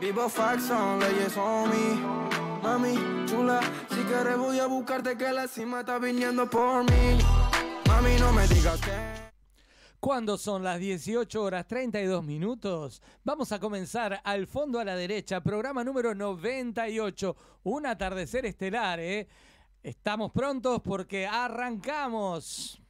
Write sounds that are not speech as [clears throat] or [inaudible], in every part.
Vivo faxon, leyes on me. Mami, chula, si quieres voy a buscarte que la cima está viniendo por mí. Mami, no me digas que. Cuando son las 18 horas 32 minutos, vamos a comenzar al fondo a la derecha, programa número 98, un atardecer estelar, ¿eh? Estamos prontos porque arrancamos.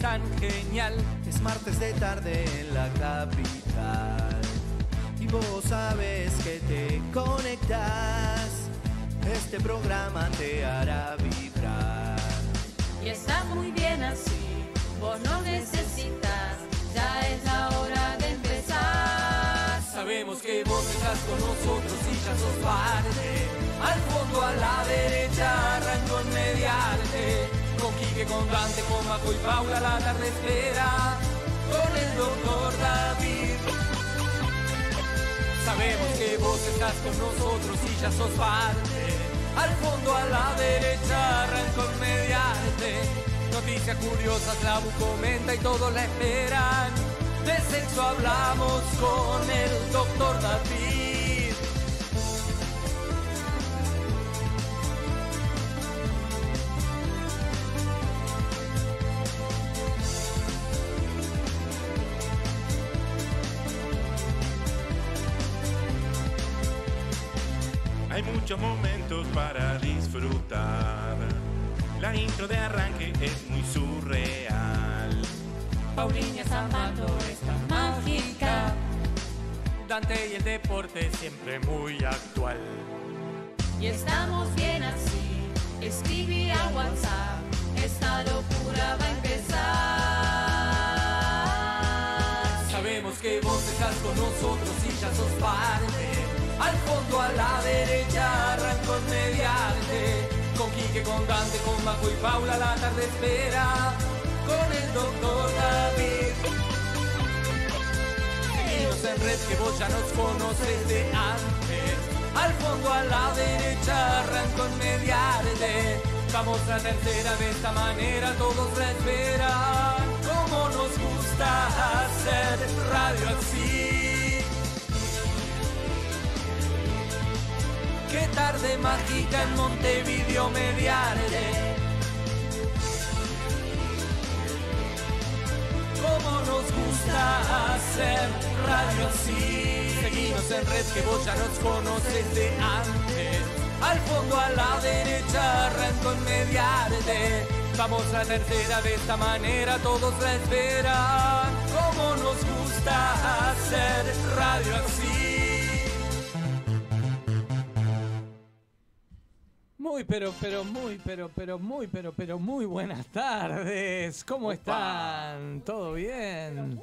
Tan genial. Es martes de tarde en la capital. Y vos sabes que te conectas. Este programa te hará vibrar. Y está muy bien así, vos no necesitas, ya es la hora de empezar. Sabemos que vos estás con nosotros y ya sos parte. Al fondo a la derecha arranco en mediarte. Quique, con Dante, con Maco y Paula la tarde espera. Con el doctor David. Sabemos que vos estás con nosotros y ya sos parte. Al fondo a la derecha arranco en mediarte. Noticias curiosas, la comenta y todos la esperan. De sexo hablamos con el doctor David. Y el deporte siempre muy actual. Y estamos bien así, escribí a WhatsApp, esta locura va a empezar. Sabemos que vos estás con nosotros y ya sos parte. Al fondo a la derecha arranco en mediarte. Con Quique, con Dante, con Majo y Paula la tarde espera. Con el doctor en red que vos ya nos conoces de antes. Al fondo a la derecha arranco en mediarte. Vamos a tercera de esta manera, todos la esperan. Como nos gusta hacer radio así. Qué tarde mágica en Montevideo mediarte. Como nos gusta hacer radio así. Seguimos en red que vos ya nos conoces de antes. Al fondo a la derecha arranco en mediarte. Vamos a tercera de esta manera, todos la esperan. Como nos gusta hacer radio así. Muy, pero, pero, muy, pero, pero, muy, pero, pero, muy buenas tardes. ¿Cómo están? ¿Todo bien?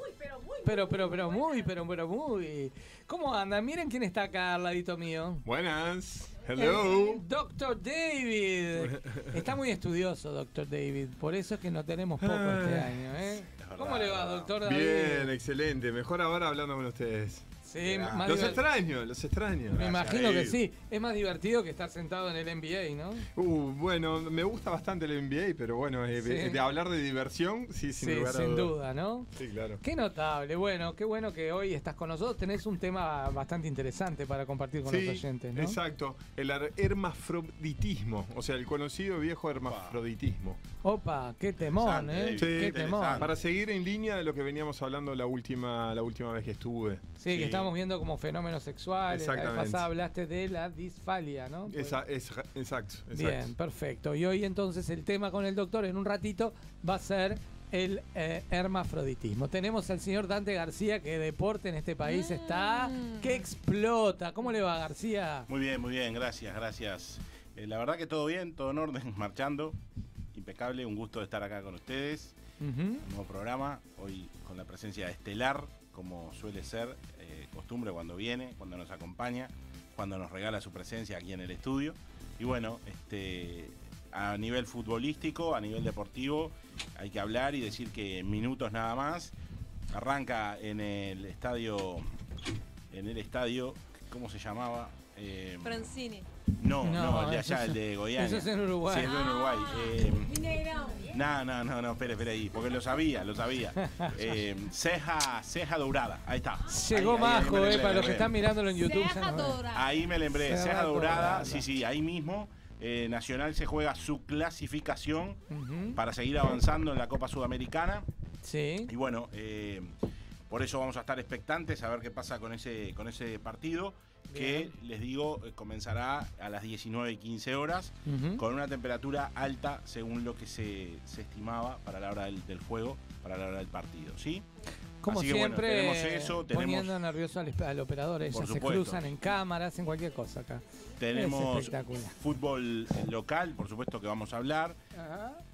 Pero, pero, pero, muy, pero, pero, muy. ¿Cómo andan? Miren quién está acá al ladito mío. Buenas. El Hello. Doctor David. [laughs] Está muy estudioso, Doctor David. Por eso es que no tenemos poco este año, ¿eh? ¿Cómo le va, Doctor David? Bien, excelente. Mejor ahora hablando con ustedes. Sí, más Los extraño, los extraño. Me imagino que sí. Es más divertido que estar sentado en el NBA, ¿no? Uh, bueno, me gusta bastante el NBA, pero bueno, eh, Sí. de, de hablar de diversión, sí, sin Sí, lugar a sin duda, ¿no? Sí, claro. Qué notable. Bueno, qué bueno que hoy estás con nosotros. Tenés un tema bastante interesante para compartir con Sí, los oyentes, ¿no? exacto. El her- hermafroditismo, o sea, el conocido viejo hermafroditismo. Opa, qué temón, ¿eh? Sí, qué temón. Para seguir en línea de lo que veníamos hablando la última, la última vez que estuve. Sí, que estamos viendo como fenómenos sexuales. La vez pasada hablaste de la disfalia, ¿no? Esa, es, exacto, exacto. Bien, perfecto. Y hoy entonces el tema con el doctor en un ratito va a ser el eh, hermafroditismo. Tenemos al señor Dante García, que deporte en este país está que explota. ¿Cómo le va, García? Muy bien, muy bien, gracias, gracias. Eh, la verdad que todo bien, todo en orden, [laughs] marchando. Impecable, un gusto de estar acá con ustedes. Un nuevo programa, hoy con la presencia estelar, como suele ser costumbre cuando viene, cuando nos acompaña, cuando nos regala su presencia aquí en el estudio. Y bueno, este, a nivel futbolístico, a nivel deportivo, hay que hablar y decir que minutos nada más arranca en el estadio, en el estadio, ¿cómo se llamaba? Eh, Francini. No, no, No, el de allá, el de Goiânia. eso es en Uruguay. Sí, es en Uruguay. Eh, Mineirão. no, no, no, no, espere, espere ahí, porque lo sabía, lo sabía. [laughs] Eh, ceja, ceja dourada, ahí está. Llegó Ahí, ahí, ahí Majo, me eh, para los que están mirándolo en YouTube. ven. Dourada. Ahí me lembré, Ceja ceja dourada, Dourada. sí, sí, ahí mismo. eh, Nacional se juega su clasificación para seguir avanzando en la Copa Sudamericana. Sí. Y bueno, eh, por eso vamos a estar expectantes a ver qué pasa con ese, con ese partido, que les digo, eh, comenzará a las 19 y 15 horas, con una temperatura alta según lo que se, se estimaba para la hora del, del juego, para la hora del partido, ¿sí? Como Así que, bueno, siempre, tenemos eso, tenemos- poniendo nervioso al, al operador. Ellos Por se cruzan en cámaras, en cualquier cosa acá. Tenemos fútbol eh, local, por supuesto que vamos a hablar.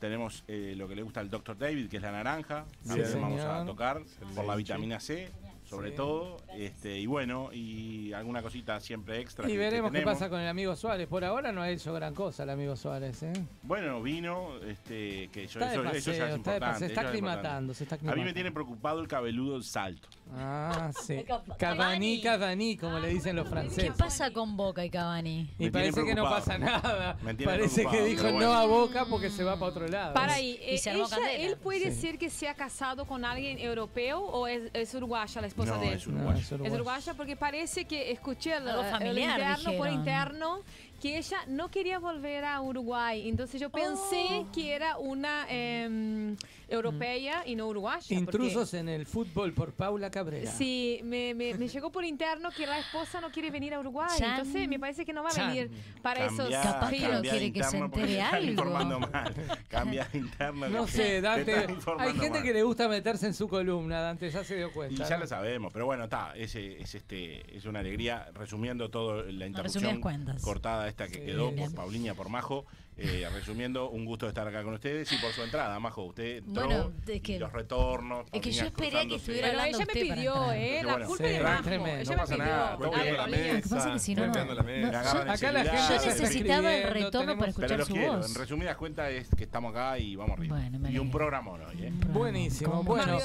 Tenemos eh, lo que le gusta al Dr. David, que es la naranja. Sí, También vamos a tocar por la vitamina C, sobre Sí. todo. Este, y bueno, y alguna cosita siempre extra. Y que- que veremos qué pasa con el amigo Suárez. Por ahora no ha hecho gran cosa el amigo Suárez. ¿eh? Bueno, vino, este, que yo, Está de eso, paseo, eso ya es está paseo, importante. se está es aclimatando, se está A mí me aclimatando. tiene preocupado el cabeludo del salto. Ah, sí. Cavani. Cavani, como le dicen los ¿Qué franceses. pasa con Boca y Cavani? Y Me tiene parece que no preocupado. pasa nada. Me tiene Parece que preocupado, dijo pero no bueno. a Boca porque se va para otro lado. Para E se armou ella- candela. ele pode Sí. ser que seja casado com alguém europeu ou é, é uruguaia a esposa No, dele? es No, uruguayo. es uruguaia porque parece que escuché el, Algo el familiar, interno por dijeron. interno que ella no quería volver a Uruguay. Entonces yo pensé Oh. que era una em, europea y no uruguaya. porque- Intrusos en el fútbol por Paula Cabrera. Sí, me, me, me llegó por interno que la esposa no quiere venir a Uruguay. Chan. Entonces me parece que no va a Chan. venir para esos Capaz que no quiere que se entere algo. mal. Cambia interno. No sé, te Dante. Hay gente mal. que le gusta meterse en su columna, Dante, ya se dio Y cuenta. ya ¿no? lo sabemos, pero bueno, está, ese es este es una alegría resumiendo todo la interrupción resumidas cuentas. cortada esta que Sí. quedó Bien. por Pauliña por Majo, eh, [laughs] resumiendo un gusto de estar acá con ustedes y por su entrada, Majo, usted entró Bueno, es y que- los retornos, es que yo esperé que estuviera hablando ella me usted para pidió. ¿eh? Qué La culpa Sí, de Majo. tremendo, Ella no me pasa pidió. nada, Golpeando bien. la mesa. Pasa que si no, no, golpeando la no- mesa. Me agarran Acá la enseguida. gente yo necesitaba el retorno para Pero escuchar los su quiero, voz. en resumidas cuentas es que estamos acá y vamos arriba. Bueno, me y un programa hoy, ¿eh? Buenísimo, bueno.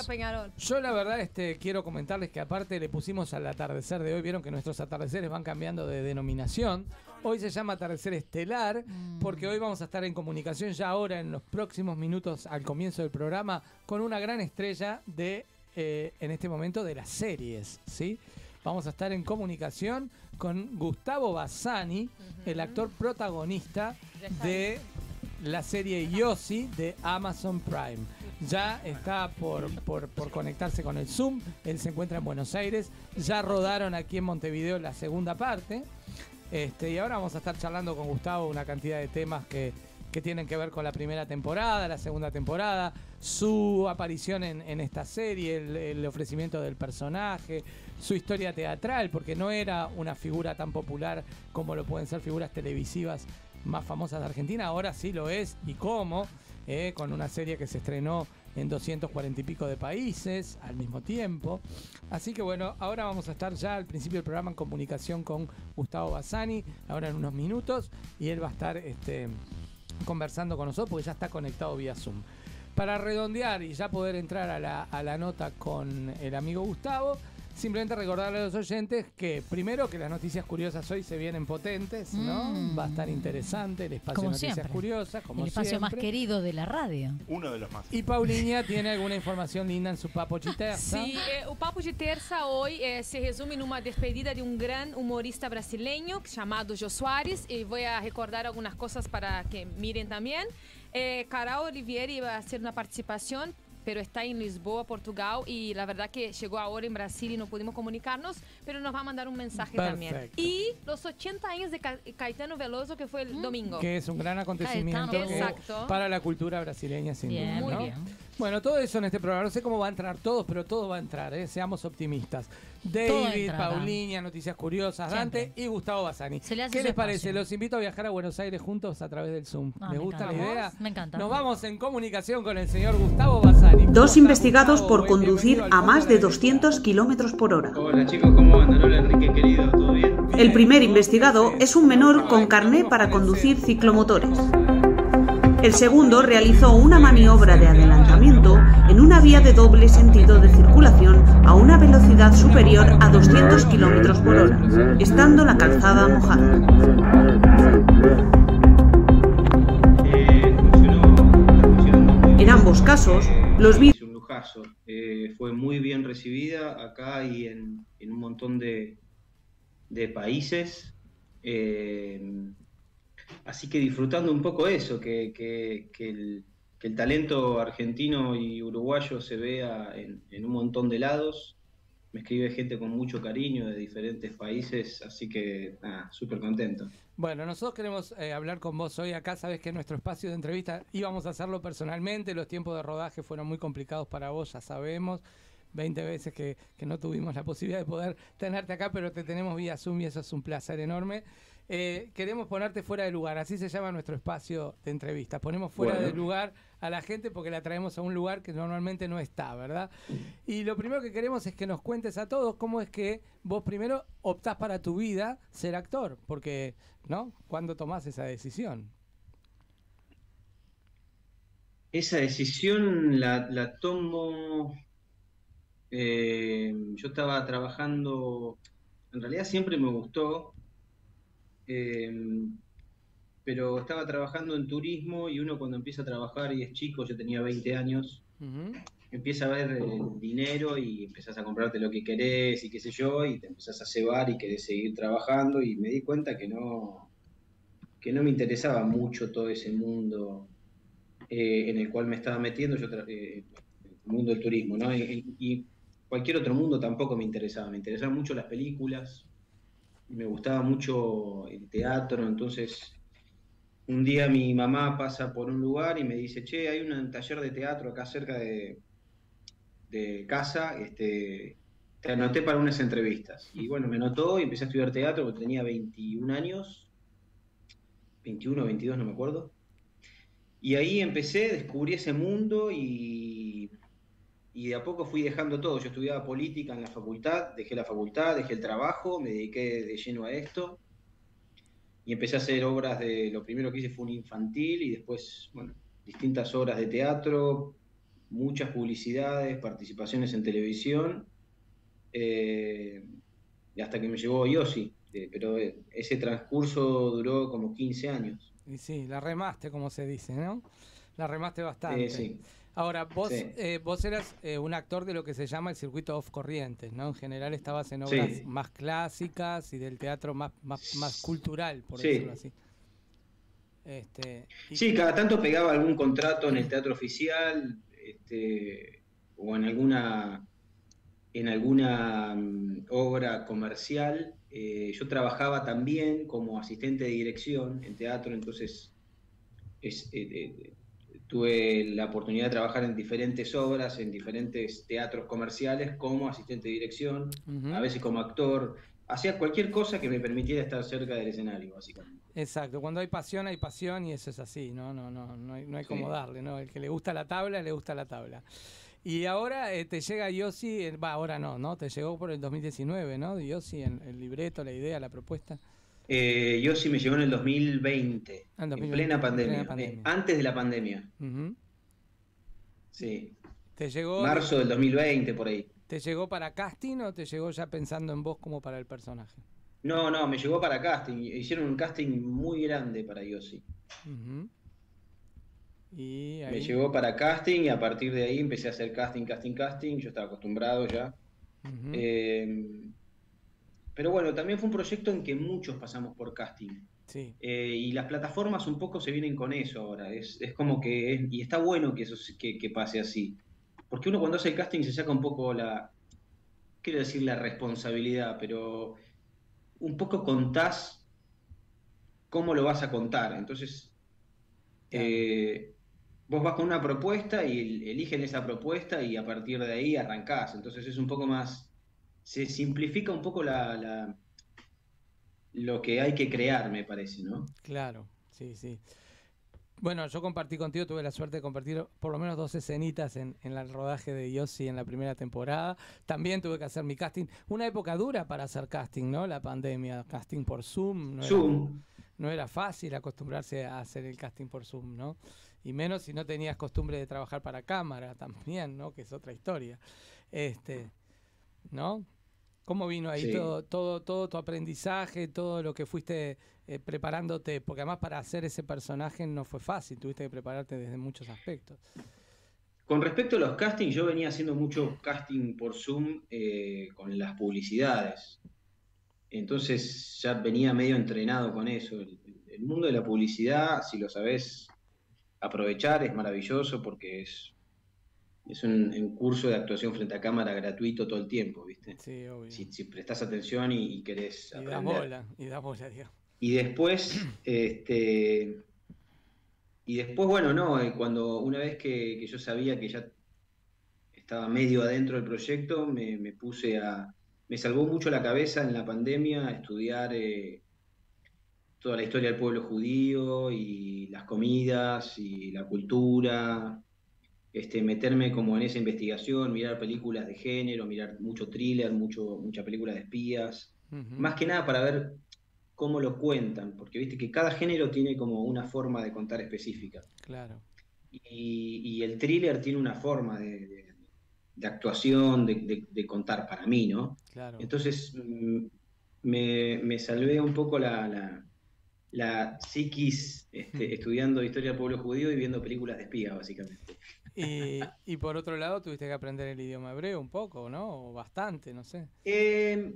Yo la verdad este, quiero comentarles que aparte le pusimos al atardecer de hoy, vieron que nuestros atardeceres van cambiando de denominación. Hoy se llama atardecer estelar porque hoy vamos a estar en comunicación ya ahora en los próximos minutos al comienzo del programa con una gran estrella de eh, en este momento de las series, ¿sí? Vamos a estar en comunicación con Gustavo Bassani, el actor protagonista de la serie Yossi de Amazon Prime. Ya está por, por, por conectarse con el Zoom, él se encuentra en Buenos Aires, ya rodaron aquí en Montevideo la segunda parte, este, y ahora vamos a estar charlando con Gustavo una cantidad de temas que, que tienen que ver con la primera temporada, la segunda temporada, su aparición en, en esta serie, el, ofrecimiento del personaje, su historia teatral, porque no era una figura tan popular como lo pueden ser figuras televisivas más famosas de Argentina, ahora sí lo es y cómo, eh, con una serie que se estrenó en 240 y pico de países al mismo tiempo. Así que bueno, ahora vamos a estar ya al principio del programa en comunicación con Gustavo Bassani, ahora en unos minutos, y él va a estar este, conversando con nosotros porque ya está conectado vía Zoom. Para redondear y ya poder entrar a la, a la nota con el amigo Gustavo, simplemente recordarle a los oyentes que primero que las noticias curiosas hoy se vienen potentes, ¿no? Mm. Va a estar interesante el espacio Como de noticias siempre. curiosas, como el espacio más siempre. querido de la radio. Uno de los más. Y Paulinha [laughs] tiene alguna información linda en su papo chiterza. Sim, é, o Papo de Terça hoje é, se resume numa despedida de um grande humorista brasileño chamado Jô Soares e vou a recordar algumas coisas para que miren também. É, Carol Olivieri iba a ser uma participação, pero está em Lisboa, Portugal e la verdad que chegou a hora em Brasil e não pudimos comunicarnos, pero nos vai mandar um mensagem também. Perfecto. E los 80 anos de Ca- Caetano Veloso que foi o domingo. Que es un gran acontecimiento Exacto. para la cultura brasileña, sin Bien, duda. Muy ¿no? bien. Bueno, todo eso en este programa. No sé cómo va a entrar todos, pero todo va a entrar, ¿eh? seamos optimistas. David. Paulinia, Noticias Curiosas, Dante Siempre. y Gustavo Basani. ¿Qué les parece? espacio. Los invito a viajar a Buenos Aires juntos a través del Zoom. Ah, ¿Les me gusta la idea? Me encanta. Nos vamos en comunicación con el señor Gustavo Basani. ¿Cómo Dos investigados Gustavo? por conducir a más de de la 200 kilómetros por hora. Hola chicos, ¿cómo andan? Hola Enrique querido, ¿todo bien? El primer investigado es un menor con carné para conducir ciclomotores. El segundo realizó una maniobra de adelantamiento una vía de doble sentido de circulación a una velocidad superior a 200 kilómetros por hora, estando la calzada mojada. En ambos casos, los vídeos. Eh, fue muy bien recibida acá y en, un montón de, países. Eh, así que disfrutando un poco eso, que- que el, que el talento argentino y uruguayo se vea en, un montón de lados. Me escribe gente con mucho cariño de diferentes países, así que nada, súper contento. Bueno, nosotros queremos eh, hablar con vos hoy acá. Sabes que nuestro espacio de entrevista íbamos a hacerlo personalmente. Los tiempos de rodaje fueron muy complicados para vos, ya sabemos. 20 veces que, que no tuvimos la posibilidad de poder tenerte acá, pero te tenemos vía Zoom y eso es un placer enorme. Eh, queremos ponerte fuera de lugar, así se llama nuestro espacio de entrevistas. Ponemos fuera Bueno. de lugar a la gente porque la traemos a un lugar que normalmente no está, ¿verdad? Y lo primero que queremos es que nos cuentes a todos cómo es que vos primero optás para tu vida ser actor, porque, ¿no? ¿Cuándo tomás esa decisión? Esa decisión la, la tomo. eh, yo estaba trabajando. En realidad siempre me gustó. Eh, pero estaba trabajando en turismo y uno cuando empieza a trabajar y es chico, yo tenía 20 años, empieza a ver el dinero y empezás a comprarte lo que querés y qué sé yo, y te empezás a cebar y querés seguir trabajando y me di cuenta que no, que no me interesaba mucho todo ese mundo eh, en el cual me estaba metiendo, yo eh, el mundo del turismo, ¿no? Y, y cualquier otro mundo tampoco me interesaba, me interesaban mucho las películas, me gustaba mucho el teatro, entonces un día mi mamá pasa por un lugar y me dice, che, hay un taller de teatro acá cerca de, de casa, este, te anoté para unas entrevistas. Y bueno, me anotó y empecé a estudiar teatro, porque tenía 21 años, 21 o 22, no me acuerdo. Y ahí empecé, descubrí ese mundo y, y de a poco fui dejando todo. Yo estudiaba política en la facultad, dejé la facultad, dejé el trabajo, me dediqué de lleno a esto y empecé a hacer obras de, lo primero que hice fue un infantil y después, bueno, distintas obras de teatro, muchas publicidades, participaciones en televisión, eh, y hasta que me llegó Yossi, eh, pero eh, ese transcurso duró como 15 años. Y sí, la remaste, como se dice, ¿no? La remaste bastante. Eh, sí. Ahora, vos, Sí. eh, vos eras eh, un actor de lo que se llama el circuito off corrientes, ¿no? En general estabas en obras Sí. más clásicas y del teatro más, más, más cultural, por Sí. decirlo así. Este, y- Sí, cada tanto pegaba algún contrato en el teatro oficial, este, o en alguna, en alguna mm, obra comercial. Eh, yo trabajaba también como asistente de dirección en teatro, entonces es- eh, eh, tuve la oportunidad de trabajar en diferentes obras, en diferentes teatros comerciales como asistente de dirección, a veces como actor. Hacía cualquier cosa que me permitiera estar cerca del escenario, básicamente. Exacto, cuando hay pasión hay pasión y eso es así, no, no, no, no hay, no hay Sí. como darle, ¿no? El que le gusta la tabla, le gusta la tabla. Y ahora eh, te llega Yossi, va, ahora no, ¿no? Te llegó por el 2019, ¿no? Yossi, en el libreto, la idea, la propuesta. Eh, yo sí me llegó en el 2020, Ah, en en 2020, plena en pandemia, plena pandemia. eh, antes de la pandemia, sí, ¿Te llegó, marzo del 2020 por ahí. ¿Te llegó para casting o te llegó ya pensando en vos como para el personaje? No, no, me llegó para casting, hicieron un casting muy grande para Yossi. Y ahí... Me llegó para casting y a partir de ahí empecé a hacer casting, casting, casting, yo estaba acostumbrado ya. Eh, pero bueno, también fue un proyecto en que muchos pasamos por casting. Sí, Eh, y las plataformas un poco se vienen con eso ahora. Es, es como que. es- y está bueno que eso se- que, que pase así. Porque uno cuando hace el casting se saca un poco la. Quiero decir la responsabilidad, pero un poco contás cómo lo vas a contar. Entonces. Claro. eh, vos vas con una propuesta y el- eligen esa propuesta y a partir de ahí arrancás. Entonces es un poco más, se simplifica un poco la, la- lo que hay que crear, me parece, ¿no? Claro, sí, sí. Bueno, yo compartí contigo, tuve la suerte de compartir por lo menos dos escenitas en, en el rodaje de Yossi en la primera temporada. También tuve que hacer mi casting. Una época dura para hacer casting, ¿no? La pandemia, casting por Zoom. No Zoom. Era, no era fácil acostumbrarse a hacer el casting por Zoom, ¿no? Y menos si no tenías costumbre de trabajar para cámara también, ¿no? Que es otra historia. Este, ¿no? ¿Cómo vino ahí Sí. todo, todo, todo tu aprendizaje, todo lo que fuiste eh, preparándote? Porque además para hacer ese personaje no fue fácil, tuviste que prepararte desde muchos aspectos. Con respecto a los castings, yo venía haciendo mucho casting por Zoom eh, con las publicidades. Entonces ya venía medio entrenado con eso. El, el mundo de la publicidad, si lo sabes aprovechar, es maravilloso porque es, es un, un curso de actuación frente a cámara gratuito todo el tiempo, ¿viste? Sí, obvio. Si, si prestás atención y, y querés y das aprender. bola, y das bola, digamos. Y después, [clears throat] este, y después, bueno, no, eh, cuando una vez que, que yo sabía que ya estaba medio adentro del proyecto, me, me puse a, me salvó mucho la cabeza en la pandemia a estudiar eh, toda la historia del pueblo judío y las comidas y la cultura, este, meterme como en esa investigación, mirar películas de género, mirar mucho thriller, mucho, mucha película de espías, más que nada para ver cómo lo cuentan, porque viste que cada género tiene como una forma de contar específica. Claro. Y, y el thriller tiene una forma de, de- de actuación, de, de- de contar para mí, ¿no? Claro. Entonces mm, me, me salvé un poco la, la, la psiquis este, estudiando historia del pueblo judío y viendo películas de espías, básicamente. Y, y por otro lado tuviste que aprender el idioma hebreo un poco, ¿no? O bastante, no sé. Eh,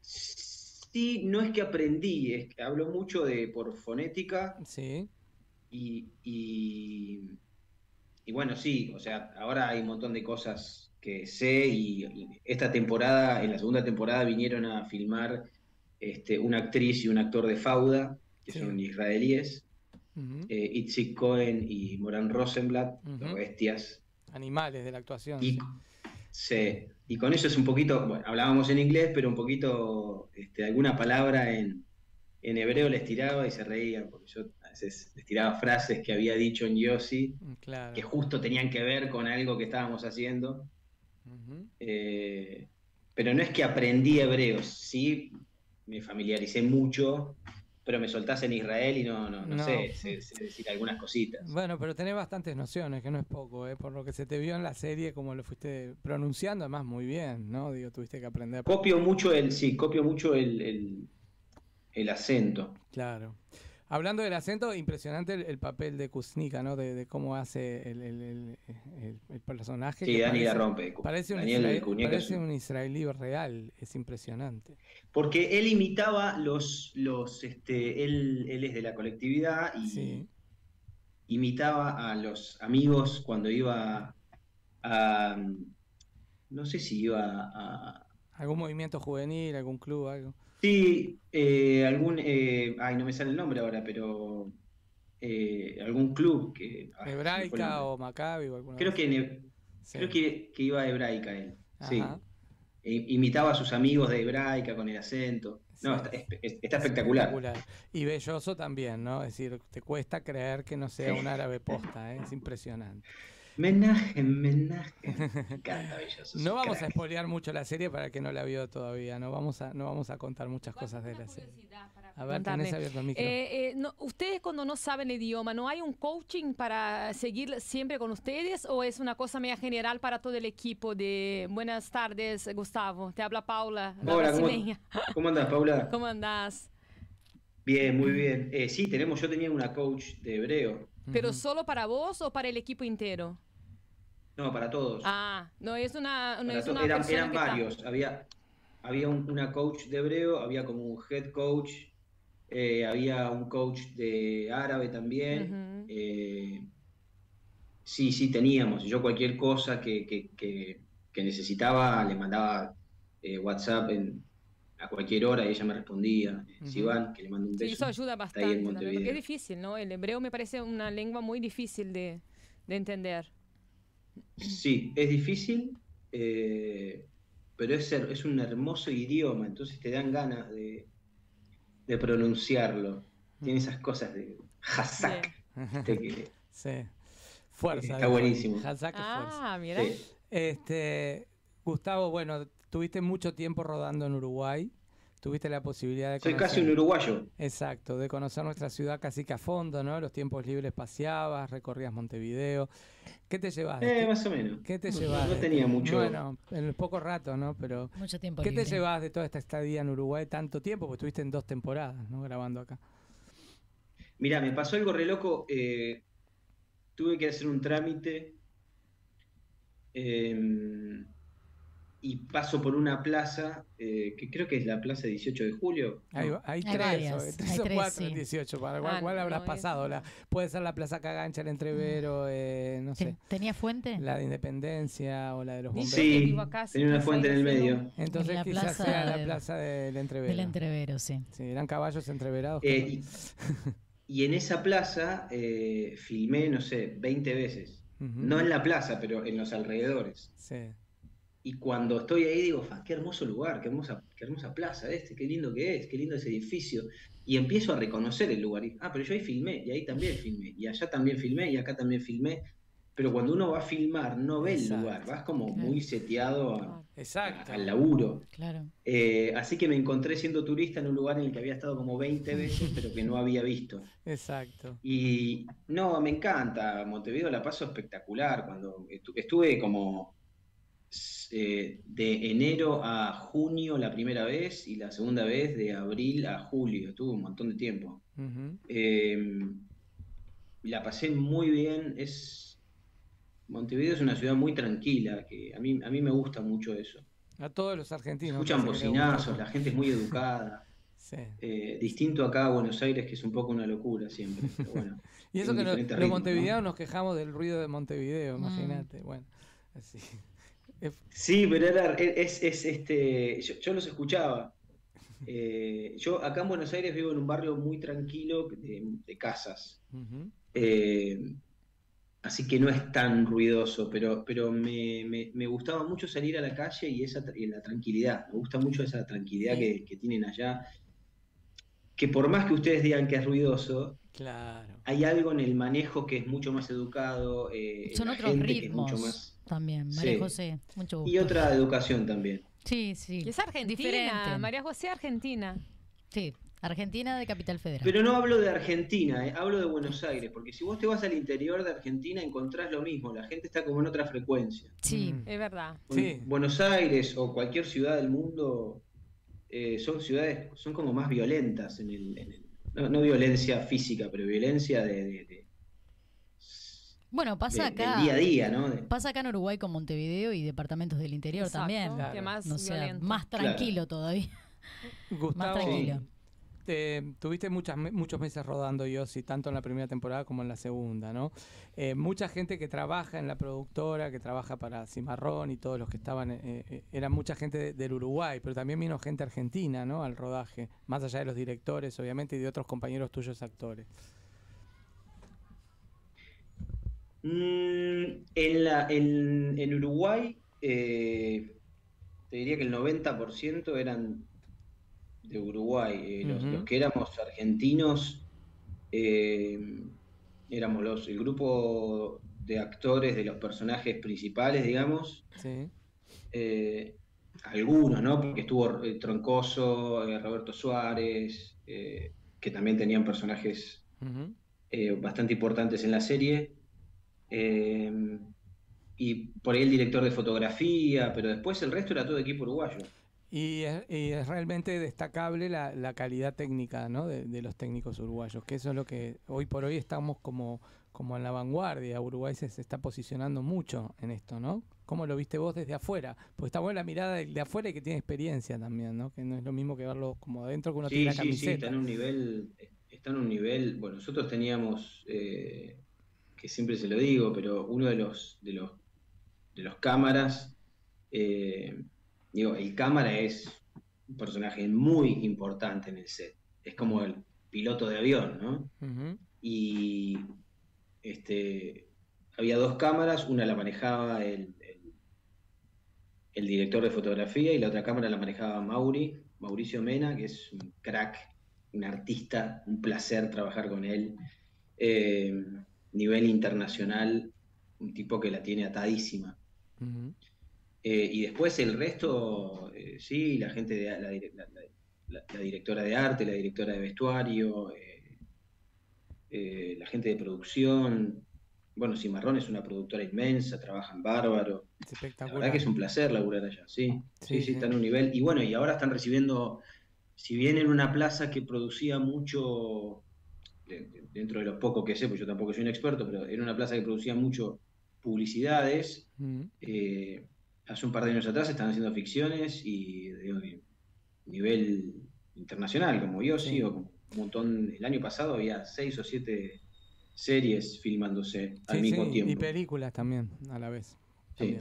sí, no es que aprendí, es que hablo mucho de por fonética. Sí. Y, y, y bueno, sí, o sea, ahora hay un montón de cosas que sé y, y esta temporada, en la segunda temporada vinieron a filmar este, una actriz y un actor de Fauda, que Sí. son israelíes, Eh, Itzik Cohen y Moran Rosenblatt, bestias. Animales de la actuación. Y, sí. sí, y con eso es un poquito, bueno, hablábamos en inglés, pero un poquito, este, alguna palabra en, en hebreo les tiraba y se reían, porque yo a veces les tiraba frases que había dicho en Yossi, Mm, Claro. que justo tenían que ver con algo que estábamos haciendo. Eh, pero no es que aprendí hebreo, sí me familiaricé mucho, pero me soltás en Israel y no, no, no, No. sé, sé- sé decir algunas cositas. Bueno, pero tenés bastantes nociones, que no es poco, ¿eh? Por lo que se te vio en la serie, como lo fuiste pronunciando, además muy bien, ¿no? Digo, tuviste que aprender. Copio mucho el, sí, copio mucho el, el- el acento. Claro. Hablando del acento, impresionante el, el papel de Kuznica, ¿no? De, de cómo hace el, el- el- personaje. Sí, Dani la rompe. Parece un, Daniel israel- parece un- un israelí real, es impresionante. Porque él imitaba los, los este, él, él es de la colectividad y Sí. imitaba a los amigos cuando iba a, no sé si iba a, ¿Algún movimiento juvenil, algún club, algo? Sí, eh, algún, eh, ay, no me sale el nombre ahora, pero eh, algún club que, ah, Hebraica o Maccabi o alguna creo que, Sí. creo que, que iba a Hebraica él, sí. E- imitaba a sus amigos de Hebraica con el acento. No, está, es- es- está espectacular. Y belloso también, ¿no? Es decir, te cuesta creer que no sea un árabe [laughs] posta, ¿eh? es impresionante. Menaje, menaje. [laughs] Me encanta Belloso. No vamos a spoilear mucho la serie para el que no la vio todavía, no vamos a, no vamos a contar muchas cosas de la serie. A ver, tenés abierto el micro. Eh, eh, no, ustedes cuando no saben el idioma, ¿no hay un coaching para seguir siempre con ustedes o es una cosa media general para todo el equipo de buenas tardes, Gustavo? Te habla Paula, la Hola, ¿cómo, cómo andas, Paula? [laughs] ¿Cómo andás? Bien, muy bien. Eh, sí, tenemos, yo tenía una coach de hebreo. ¿Pero solo para vos o para el equipo entero? No, para todos. Ah, no es una, no es una eran persona eran que está- varios. Había, había un- una coach de hebreo, había como un head coach, eh, había un coach de árabe también. Eh, sí, sí, teníamos. Yo cualquier cosa que, que- que- que necesitaba le mandaba eh, WhatsApp en- a cualquier hora y ella me respondía. Ujú. Sivan, que le mando un Sí, beso. eso ayuda bastante, también, porque es difícil, ¿no? El hebreo me parece una lengua muy difícil de, de entender. Sí, es difícil, eh, pero es, es un hermoso idioma, entonces te dan ganas de, de pronunciarlo. Tiene esas cosas de Hazak. viste, que- [laughs] Sí. Fuerza. Está buenísimo. Hazak es fuerza. Ah, mira. Sí. Este, Gustavo, bueno, tuviste mucho tiempo rodando en Uruguay. Tuviste la posibilidad de Soy conocer- casi un uruguayo. Exacto, de conocer nuestra ciudad casi que a fondo, ¿no? Los tiempos libres paseabas, recorrías Montevideo. ¿Qué te llevas? Eh, este- más o menos. ¿Qué te No- llevas? no tenía mucho- Bueno, en el poco rato, ¿no? Pero Mucho tiempo ¿qué te llevas de toda esta estadía en Uruguay tanto tiempo? Porque estuviste en dos temporadas, ¿no? Grabando acá. Mira, me pasó algo re loco. eh, tuve que hacer un trámite eh, y paso por una plaza, eh, que creo que es la plaza 18 de julio. Hay, No. hay Hay tres, varias, o, tres hay o tres, cuatro en sí. 18. ¿Para cuál, Ah, cuál habrás no, pasado? La, puede ser la Plaza Cagancha, el Entrevero, eh, no sé, Ten- ¿Tenía fuente? la de Independencia o la de los bomberos. Sí, acá, tenía una fuente en el medio. Entonces En la quizás plaza sea la Plaza del Entrevero. Del entrevero, sí. Sí, eran caballos entreverados. Eh, y, y en esa plaza eh, filmé, no sé, 20 veces. No en la plaza, pero en los alrededores. Sí. Y cuando estoy ahí digo, "Fa, qué hermoso lugar, qué hermosa, qué hermosa plaza este, qué lindo que es, qué lindo ese edificio. Y empiezo a reconocer el lugar. Y, ah, pero yo ahí filmé, y ahí también filmé, y allá también filmé, y acá también filmé. Pero cuando uno va a filmar, no ve el lugar, vas como Claro. muy seteado a- Exacto. al laburo. Claro. Eh, así que me encontré siendo turista en un lugar en el que había estado como 20 [laughs] veces, pero que no había visto. Exacto. Y no, me encanta. Montevideo la paso espectacular. Cuando estu- estuve como eh, de enero a junio la primera vez y la segunda vez de abril a julio. Estuve un montón de tiempo. Eh, la pasé muy bien. Es Montevideo es una ciudad muy tranquila, que a mí, a mí me gusta mucho eso. A todos los argentinos. Escuchan bocinazos, la gente es muy educada. [laughs] Sí. Eh, distinto acá a Buenos Aires, que es un poco una locura siempre. Pero bueno, [laughs] Y eso que no- los montevideanos ¿no? nos quejamos del ruido de Montevideo, Mm. imagínate. Bueno, así. Sí, pero era, es, es, este, yo, yo los escuchaba. Eh, yo acá en Buenos Aires vivo en un barrio muy tranquilo de, de casas. Eh, así que no es tan ruidoso, pero, pero me, me- me gustaba mucho salir a la calle y, esa, y la tranquilidad. Me gusta mucho esa tranquilidad que, que tienen allá. Que por más que ustedes digan que es ruidoso, Claro. hay algo en el manejo que es mucho más educado. eh, Son la otros gente que es ritmos mucho más. También. María Sí. José, mucho gusto. Y otra educación también. Sí, sí. Y es argentina, Diferente. María José Argentina. Sí, Argentina de Capital Federal. Pero no hablo de Argentina, eh, hablo de Buenos Aires, porque si vos te vas al interior de Argentina encontrás lo mismo, la gente está como en otra frecuencia. Sí, Mm. Es verdad. Sí. Buenos Aires o cualquier ciudad del mundo eh, son ciudades, son como más violentas en el, en el- no, no violencia física, pero violencia de, de- de- bueno, pasa de- acá. del día a día, ¿no? De- Pasa acá en Uruguay con Montevideo y departamentos del interior Exacto, también. Claro. Que más No sea, más tranquilo todavía. [laughs] Gustavo, tranquilo. eh, tuviste muchas, muchos meses rodando Yossi, tanto en la primera temporada como en la segunda, ¿no? Eh, mucha gente que trabaja en la productora, que trabaja para Cimarrón y todos los que estaban, eh, eh, era mucha gente de- del Uruguay, pero también vino gente argentina, ¿no? Al rodaje, más allá de los directores, obviamente, y de otros compañeros tuyos actores. Mm, en, la, en, en Uruguay, eh, te diría que el 90% eran de Uruguay. eh, los, que éramos argentinos, eh, éramos los, el grupo de actores de los personajes principales, digamos. Sí. eh, algunos, ¿no? Porque estuvo eh, Troncoso, eh, Roberto Suárez, que también tenían personajes bastante importantes en la serie. Eh, y por ahí el director de fotografía, pero después el resto era todo equipo uruguayo. Y es, y es realmente destacable la, la calidad técnica ¿no? de, de los técnicos uruguayos, que eso es lo que hoy por hoy estamos como, como en la vanguardia. Uruguay se, se está posicionando mucho en esto, ¿no? ¿Cómo lo viste vos desde afuera? Pues está buena la mirada de afuera y que tiene experiencia también, ¿no? Que no es lo mismo que verlo como adentro que uno Sí, tiene la sí, sí, está en un nivel, está en un nivel, bueno, nosotros teníamos, eh, que siempre se lo digo, pero uno de los, de los, de los cámaras, eh, digo, el cámara es un personaje muy importante en el set. Es como el piloto de avión, ¿no? Y este, había dos cámaras, una la manejaba el, el- el director de fotografía y la otra cámara la manejaba Mauri, Mauricio Mena, que es un crack, un artista, un placer trabajar con él. Eh, nivel internacional, un tipo que la tiene atadísima. Eh, y después el resto, eh, sí, la gente de la, dire- la- la- la- la directora de arte, la directora de vestuario, eh, la gente de producción. Bueno, Cimarrón es una productora inmensa, trabajan bárbaro. Es La espectacular. verdad que es un placer laburar allá, sí. Sí, Sí, sí, están en un nivel. Y bueno, y ahora están recibiendo, si bien en una plaza que producía mucho, dentro de lo poco que sé, pues yo tampoco soy un experto, pero era una plaza que producía mucho publicidades, Ujú. eh, hace un par de años atrás están haciendo ficciones y de nivel internacional, como yo Sí. o como un montón. El año pasado había seis o siete series filmándose al Sí, mismo sí, tiempo. Y películas también, a la vez. Sí.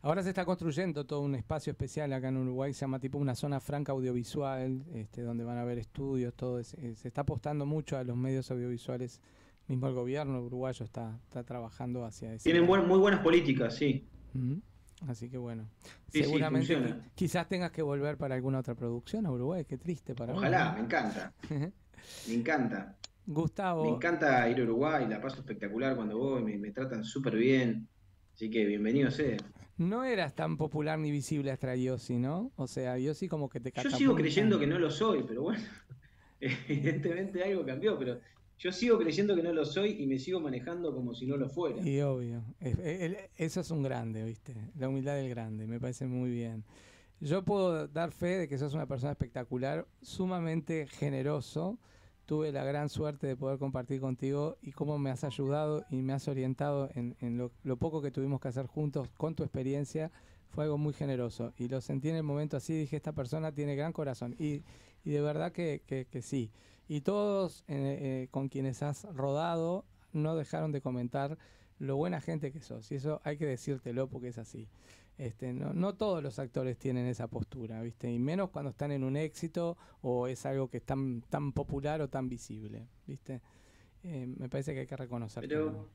Ahora se está construyendo todo un espacio especial acá en Uruguay, se llama tipo una zona franca audiovisual, este, donde van a haber estudios, todo. es- eh, se está apostando mucho a los medios audiovisuales. Mismo el gobierno uruguayo está, está trabajando hacia ese Tienen buen- muy buenas políticas, sí. Así que bueno, Sí, seguramente quizás tengas que volver para alguna otra producción a Uruguay, qué triste para Ojalá, ¿no? me encanta. [laughs] Me encanta. Gustavo, Me encanta ir a Uruguay, la paso espectacular cuando voy, me, me tratan súper bien. Así que bienvenido sea. no eras tan popular ni visible hasta Yossi, ¿no? O sea, Yossi como que te Yo sigo creyendo que no lo soy, pero bueno, [laughs] evidentemente algo cambió, pero yo sigo creyendo que no lo soy y me sigo manejando como si no lo fuera. Y obvio. El- eso es un grande, ¿viste? La humildad del grande, me parece muy bien. Yo puedo dar fe de que sos una persona espectacular, sumamente generoso. Tuve la gran suerte de poder compartir contigo y cómo me has ayudado y me has orientado en, lo, poco que tuvimos que hacer juntos con tu experiencia. Fue algo muy generoso y lo sentí en el momento así. Dije, esta persona tiene gran corazón. Y, y de verdad que, que- que sí. Y todos eh, eh, con quienes has rodado no dejaron de comentar lo buena gente que sos. Y eso hay que decírtelo porque es así. Este, no, no todos los actores tienen esa postura, ¿viste? Y menos cuando están en un éxito o es algo que es tan, tan popular o tan visible, ¿viste? Eh, me parece que hay que reconocerlo. Pero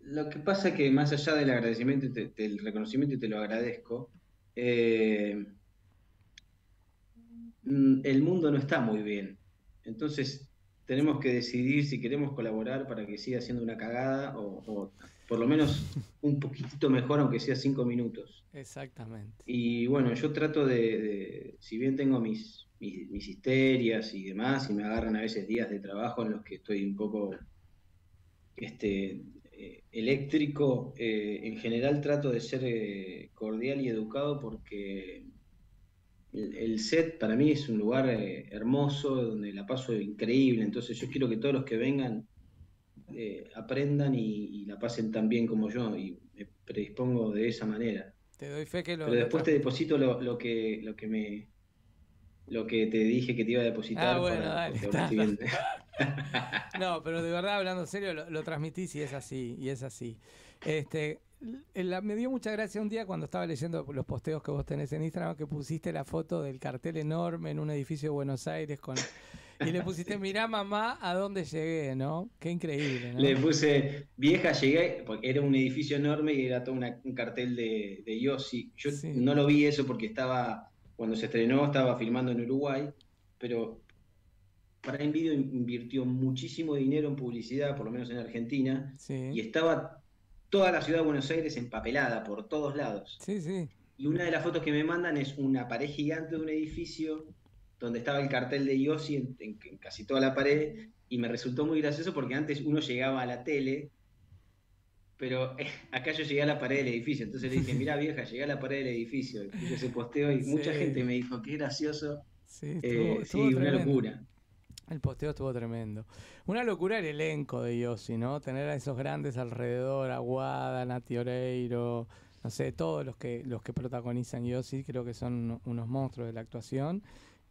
lo que pasa es que más allá del agradecimiento, te- del reconocimiento, y te lo agradezco, eh, mm, el mundo no está muy bien. Entonces tenemos que decidir si queremos colaborar para que siga siendo una cagada o, o por lo menos un poquitito mejor, aunque sea cinco minutos. Exactamente. Y bueno, yo trato de, de- si bien tengo mis, mis, mis histerias y demás, y me agarran a veces días de trabajo en los que estoy un poco este, eh, eléctrico, eh, en general trato de ser eh, cordial y educado porque el, el set para mí es un lugar hermoso, donde la paso increíble, entonces yo quiero que todos los que vengan eh, aprendan y, y la pasen tan bien como yo, y me predispongo de esa manera. Te doy fe que lo. Pero después te deposito lo, lo que lo que me lo que te dije que te iba a depositar Ah, bueno, para- dale, está. [laughs] No, pero de verdad, hablando serio, lo, lo transmitís y es así, y es así. Este, la- me dio mucha gracia un día cuando estaba leyendo los posteos que vos tenés en Instagram, que pusiste la foto del cartel enorme en un edificio de Buenos Aires con y le pusiste, mirá mamá, a dónde llegué, ¿no? Qué increíble, ¿no? Le puse vieja, llegué, porque era un edificio enorme y era todo una- un cartel de, de Yossi. Yo Sí. no lo vi eso porque estaba, cuando se estrenó, estaba filmando en Uruguay, pero Prime Video invirtió muchísimo dinero en publicidad, por lo menos en Argentina, Sí. y estaba toda la ciudad de Buenos Aires empapelada por todos lados. Sí, sí. Y una de las fotos que me mandan es una pared gigante de un edificio donde estaba el cartel de Yossi en, en- en casi toda la pared. Y me resultó muy gracioso porque antes uno llegaba a la tele, pero eh, acá yo llegué a la pared del edificio. Entonces le dije, mira vieja, llegué a la pared del edificio. Y puse ese posteo y mucha gente me dijo, qué gracioso. Sí, Eh, estuvo- sí, una locura. El posteo estuvo tremendo. Una locura el elenco de Yossi, ¿no? Tener a esos grandes alrededor, Aguada, Nati Oreiro, no sé, todos los que, los que protagonizan Yossi, creo que son uno- unos monstruos de la actuación.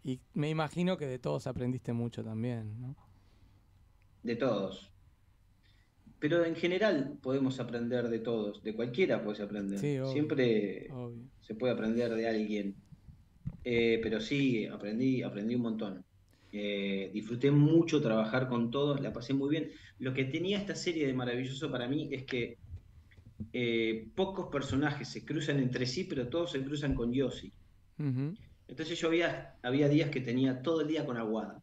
Y me imagino que de todos aprendiste mucho también, ¿no? De todos. Pero en general podemos aprender de todos, de cualquiera puedes aprender. Sí, obvio, Siempre obvio. se puede aprender de alguien. Eh, pero sí, aprendí, aprendí un montón. Eh, disfruté mucho trabajar con todos, la pasé muy bien. Lo que tenía esta serie de maravilloso para mí es que eh, pocos personajes se cruzan entre sí, pero todos se cruzan con Yossi. Entonces yo había, había días que tenía todo el día con Aguada,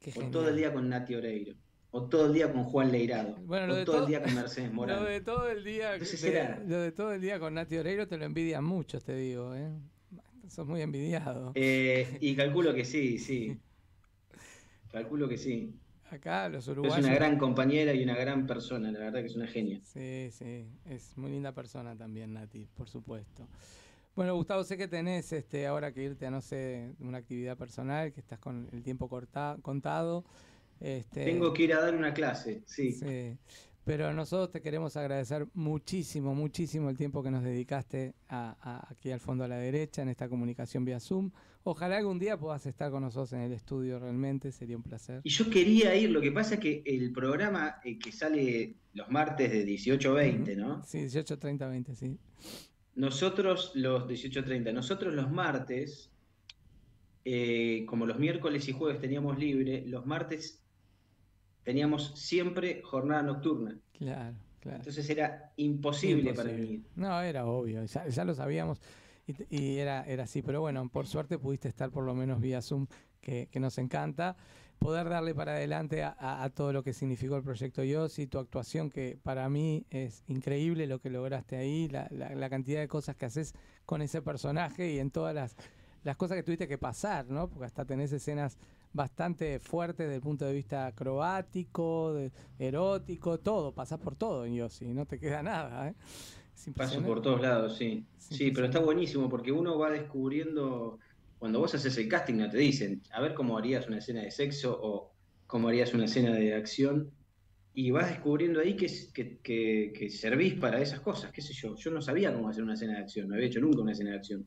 Qué o genial. todo el día con Nati Oreiro, o todo el día con Juan Leirado, Bueno, lo o de todo todo- el día con [laughs] Mercedes Lo Morán. de todo el día, Entonces de- era- lo de todo el día con Nati Oreiro te lo envidian mucho, te digo, ¿eh? Sos muy envidiado. Eh, y [laughs] calculo que sí, sí. Calculo que sí. Acá los Es uruguayos. una gran compañera y una gran persona, la verdad que es una genia. Sí, sí, es muy linda persona también, Nati, por supuesto. Bueno, Gustavo, sé que tenés este, ahora que irte a, no sé, una actividad personal, que estás con el tiempo corta- contado. Este, Tengo que ir a dar una clase, sí. Sí, pero nosotros te queremos agradecer muchísimo, muchísimo el tiempo que nos dedicaste a, a- aquí al fondo a la derecha en esta comunicación vía Zoom. Ojalá algún día puedas estar con nosotros en el estudio realmente, sería un placer. Y yo quería ir, lo que pasa es que el programa eh, que sale los martes de 18 a 20, ¿no? Sí, 18, 30, 20, sí. Nosotros los 18.30, nosotros los martes, eh, como los miércoles y jueves teníamos libre, los martes teníamos siempre jornada nocturna. Claro, claro. Entonces era imposible, para mí. No, era obvio, ya, ya lo sabíamos y, y era, era así, pero bueno, por suerte pudiste estar por lo menos vía Zoom, que, que nos encanta, poder darle para adelante a, a- a todo lo que significó el proyecto Yossi, tu actuación que para mí es increíble lo que lograste ahí, la, la- la cantidad de cosas que haces con ese personaje y en todas las, las cosas que tuviste que pasar, ¿no? Porque hasta tenés escenas bastante fuertes desde el punto de vista acrobático, de- erótico, todo, pasás por todo en Yossi, no te queda nada, ¿eh? Paso por todos lados. Sí, Sí, pero está buenísimo porque uno va descubriendo, cuando vos haces el casting no te dicen, a ver cómo harías una escena de sexo o cómo harías una escena de acción, y vas descubriendo ahí que, que, que, que servís para esas cosas, qué sé yo. Yo no sabía cómo hacer una escena de acción, no había hecho nunca una escena de acción,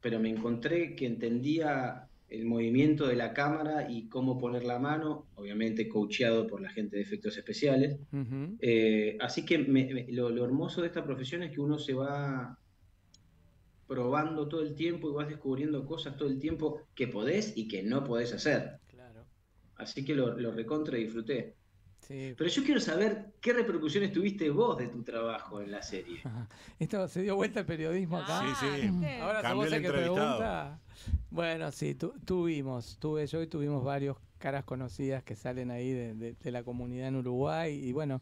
pero me encontré que entendía el movimiento de la cámara y cómo poner la mano, obviamente coacheado por la gente de efectos especiales. Ujú. Eh, así que me- me- lo, lo hermoso de esta profesión es que uno se va probando todo el tiempo y vas descubriendo cosas todo el tiempo que podés y que no podés hacer. Claro. Así que lo, lo recontra disfruté. Sí. Pero yo quiero saber qué repercusiones tuviste vos de tu trabajo en la serie. [laughs] Esto se dio vuelta el periodismo acá. Ah, Sí, sí. ¿viste? Ahora sos Cambió vos el que pregunta. Bueno, sí, tu- tuvimos, tuve yo y tuvimos varios caras conocidas que salen ahí de, de- de la comunidad en Uruguay y bueno,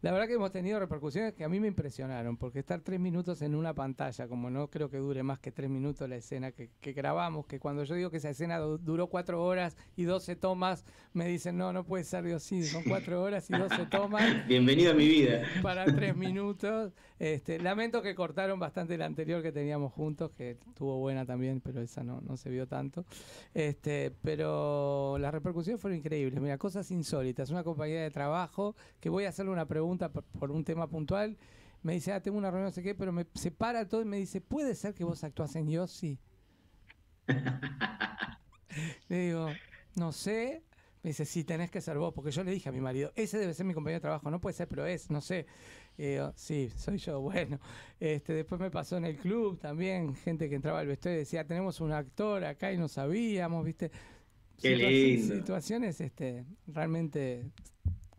la verdad que hemos tenido repercusiones que a mí me impresionaron, porque estar tres minutos en una pantalla, como no creo que dure más que tres minutos la escena que, que grabamos, que cuando yo digo que esa escena du- duró cuatro horas y doce tomas, me dicen, no, no puede ser, Dios, sí, son cuatro horas y doce tomas [laughs] Bienvenido a mi vida. para tres minutos. Este, lamento que cortaron bastante la anterior que teníamos juntos, que estuvo buena también, pero esa no, no se vio tanto. Este, pero las repercusiones fueron increíbles. Mira, cosas insólitas. Una compañía de trabajo que voy a hacerle una pregunta por, por un tema puntual. Me dice, ah, tengo una reunión, no sé qué, pero me separa todo y me dice, ¿puede ser que vos actuás en Yossi? [laughs] Le digo, no sé. Me dice, sí, tenés que ser vos, porque yo le dije a mi marido, ese debe ser mi compañero de trabajo, no puede ser, pero es, no sé. Y digo, sí, soy yo, [laughs] bueno. Este, después me pasó en el club también, gente que entraba al vestuario y decía, tenemos un actor acá y no sabíamos, ¿viste? Qué lindo. Situaciones este, realmente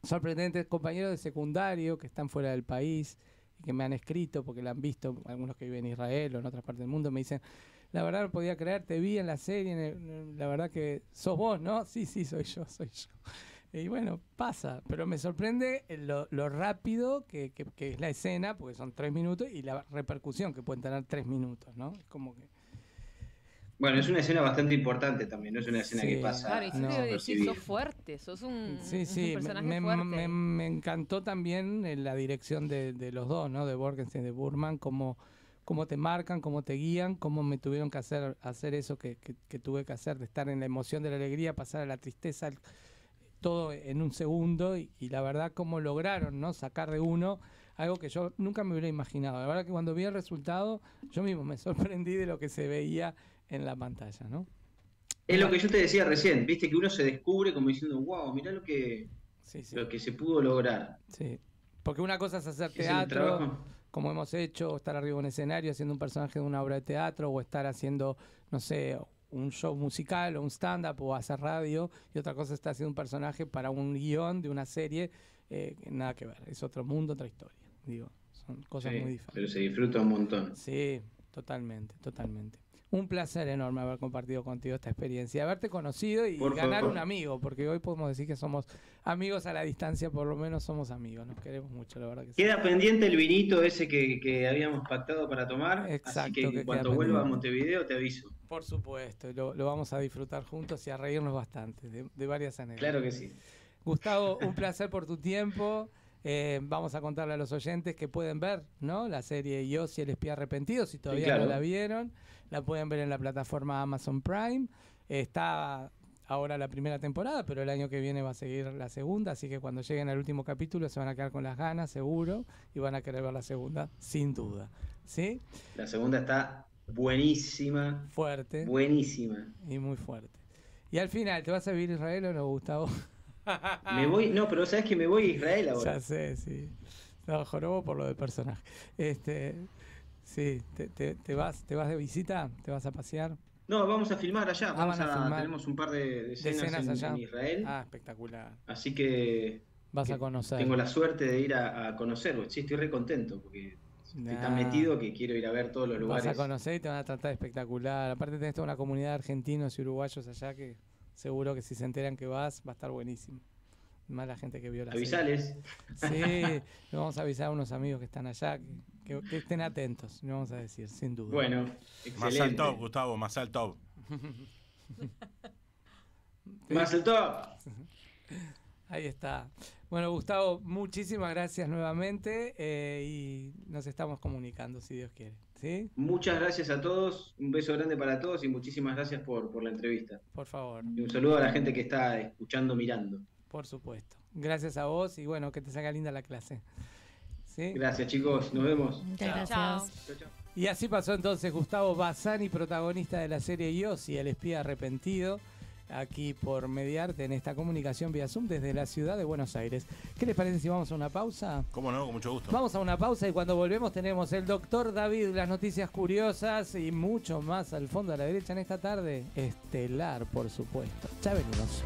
sorprendentes, compañeros de secundario que están fuera del país y que me han escrito porque la han visto, algunos que viven en Israel o en otras partes del mundo, me dicen, la verdad no podía creer, te vi en la serie, la verdad que sos vos, ¿no? Sí, sí, soy yo, soy yo. Y bueno, pasa, pero me sorprende lo, lo rápido que, que- que es la escena, porque son tres minutos, y la repercusión que pueden tener tres minutos, ¿no? Es como que... Bueno, es una escena bastante importante también, no es una escena Sí. que pasa. Claro, y sí no, decir, sos fuerte, sos un, Sí, un sí, me, personaje me- fuerte. me- me encantó también eh, la dirección de, de los dos, ¿no? De Borgenstein y de Burman, cómo, cómo te marcan, cómo te guían, cómo me tuvieron que hacer, hacer eso que, que- que tuve que hacer, de estar en la emoción de la alegría, pasar a la tristeza, todo en un segundo, y, y la verdad cómo lograron, ¿no? Sacar de uno algo que yo nunca me hubiera imaginado. La verdad que cuando vi el resultado, yo mismo me [laughs] sorprendí de lo que se veía en la pantalla, ¿no? Es lo que yo te decía recién, viste que uno se descubre como diciendo, wow, mirá lo que, Sí, sí. lo que se pudo lograr. Sí, porque una cosa es hacer teatro, como hemos hecho, o estar arriba de un escenario haciendo un personaje de una obra de teatro, o estar haciendo, no sé, un show musical o un stand-up o hacer radio, y otra cosa es estar haciendo un personaje para un guion de una serie, eh, nada que ver, es otro mundo, otra historia. Digo, son cosas Sí, muy diferentes. pero se disfruta un montón. Sí, totalmente, totalmente. Un placer enorme haber compartido contigo esta experiencia, haberte conocido y Por ganar favor. un amigo, porque hoy podemos decir que somos amigos a la distancia, por lo menos somos amigos, nos queremos mucho, la verdad que sí. Queda pendiente el vinito ese que, que habíamos pactado para tomar. Exacto, así que, cuando vuelva a. Montevideo te aviso. Por supuesto, lo, lo vamos a disfrutar juntos y a reírnos bastante de, de varias anécdotas. Claro que sí. Gustavo, un placer por tu tiempo. Eh, vamos a contarle a los oyentes que pueden ver ¿no? la serie Yo y el espía arrepentido, si todavía claro. no la vieron. La pueden ver en la plataforma Amazon Prime. Está ahora la primera temporada, pero el año que viene va a seguir la segunda, así que cuando lleguen al último capítulo se van a quedar con las ganas, seguro, y van a querer ver la segunda, sin duda. ¿Sí? La segunda está buenísima. Fuerte. Buenísima. Y muy fuerte. Y al final, ¿te vas a vivir Israel o no, Gustavo? Me voy, no, pero sabes que me voy a Israel ahora. Ya sé, sí. No, jorobo por lo del personaje. Este, sí, te, te- te vas, te vas de visita, te vas a pasear. No, vamos a filmar allá. Ah, Vamos a a, tenemos un par de, escenas, en, allá. en Israel. Ah, espectacular. Así que Vas a conocer. tengo la suerte de ir a, a conocerlo. Sí, estoy re contento porque estoy tan Nah. metido que quiero ir a ver todos los lugares. Vas a conocer y te van a tratar espectacular. Aparte tenés toda una comunidad de argentinos y uruguayos allá que seguro que si se enteran que vas va a estar buenísimo. Más la gente que vio la Avisales. serie. Sí, [laughs] le vamos a avisar a unos amigos que están allá que, que- que estén atentos, le vamos a decir, sin duda. Bueno, Más al top, Gustavo, más al top. [laughs] Más el top. [laughs] Ahí está. Bueno, Gustavo, muchísimas gracias nuevamente eh, y nos estamos comunicando, si Dios quiere. ¿Sí? Muchas gracias a todos. Un beso grande para todos y muchísimas gracias por, por la entrevista. Por favor, Y un saludo a la gente que está escuchando, mirando. por supuesto. Gracias a vos y bueno, que te salga linda la clase. ¿Sí? Gracias, chicos. Nos vemos. Muchas Chao. gracias. Y así pasó entonces Gustavo Bassani, protagonista de la serie Yossi, el espía arrepentido, aquí por Mediarte en esta comunicación vía Zoom desde la ciudad de Buenos Aires. ¿Qué les parece si vamos a una pausa? ¿Cómo no? Con mucho gusto. Vamos a una pausa y cuando volvemos tenemos el doctor David, las noticias curiosas y mucho más al fondo a la derecha en esta tarde. Estelar, por supuesto. Ya venimos.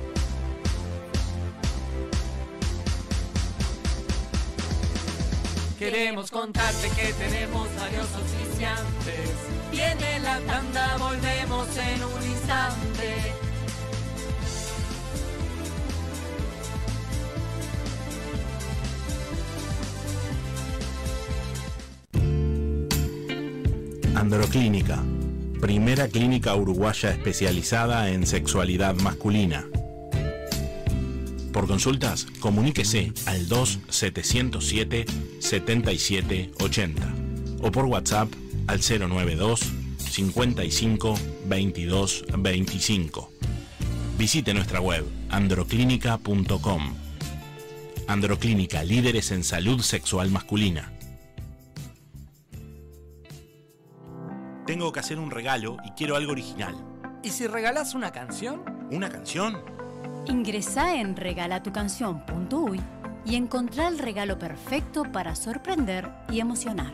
Queremos contarte que tenemos varios oficiantes. Viene la tanda, volvemos en un instante. Androclínica, primera clínica uruguaya especializada en sexualidad masculina. Por consultas, comuníquese al 2707-7780 o por WhatsApp al 092 55 22 25. Visite nuestra web androclínica.com. Androclínica, líderes en salud sexual masculina. Tengo que hacer un regalo y quiero algo original. ¿Y si regalás una canción? ¿Una canción? Ingresá en regalatucanción.uy y encontrá el regalo perfecto para sorprender y emocionar.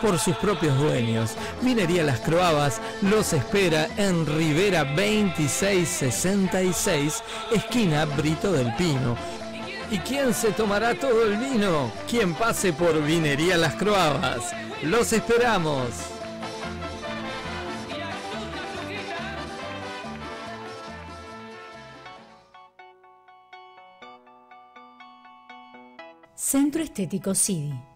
por sus propios dueños. Vinería Las Croabas los espera en Rivera 2666, esquina Brito del Pino. ¿Y quién se tomará todo el vino? Quien pase por Vinería Las Croabas. Los esperamos. Centro Estético CIDI.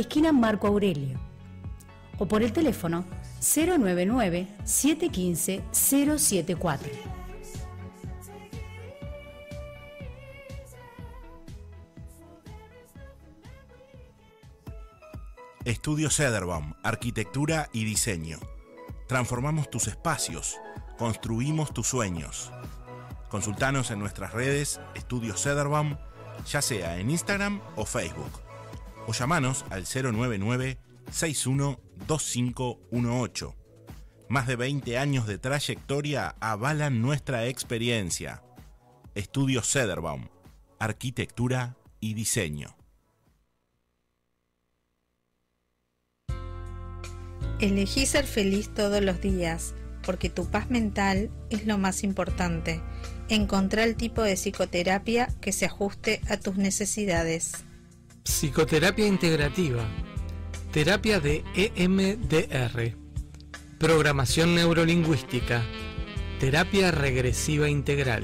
esquina Marco Aurelio. O por el teléfono 099 715 074. Estudio Cederbaum, Arquitectura y Diseño. Transformamos tus espacios, construimos tus sueños. Consultanos en nuestras redes Estudio Cederbaum, ya sea en Instagram o Facebook. O llamanos al 099 612518. Más de 20 años de trayectoria avalan nuestra experiencia. Estudio Cederbaum, Arquitectura y Diseño. Elegí ser feliz todos los días, porque tu paz mental es lo más importante. Encontrá el tipo de psicoterapia que se ajuste a tus necesidades. Psicoterapia integrativa. Terapia de EMDR. Programación neurolingüística. Terapia regresiva integral.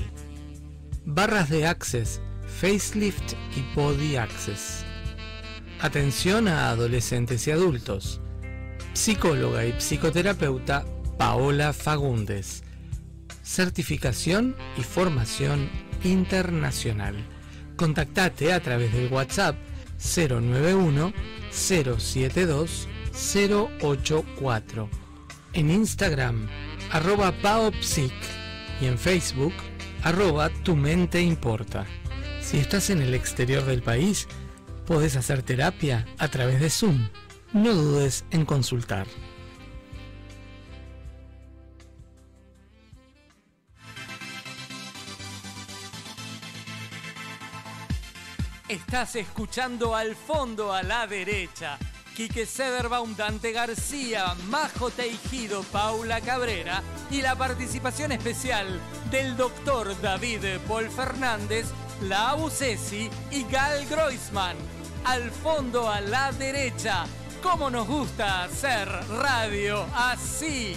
Barras de Access, Facelift y Body Access. Atención a adolescentes y adultos psicóloga y psicoterapeuta Paola Fagundes. Certificación y formación internacional. Contactate a través del WhatsApp 091 072 084. En Instagram, arroba paopsic y en Facebook, arroba tu mente importa. Si estás en el exterior del país, podés hacer terapia a través de Zoom no dudes en consultar. Estás escuchando al fondo a la derecha. Quique Sederbaum, Dante García, Majo Teijido, Paula Cabrera y la participación especial del doctor David Paul Fernández, la Abusesi y Gal Groisman. Al fondo a la derecha, cómo nos gusta hacer radio así.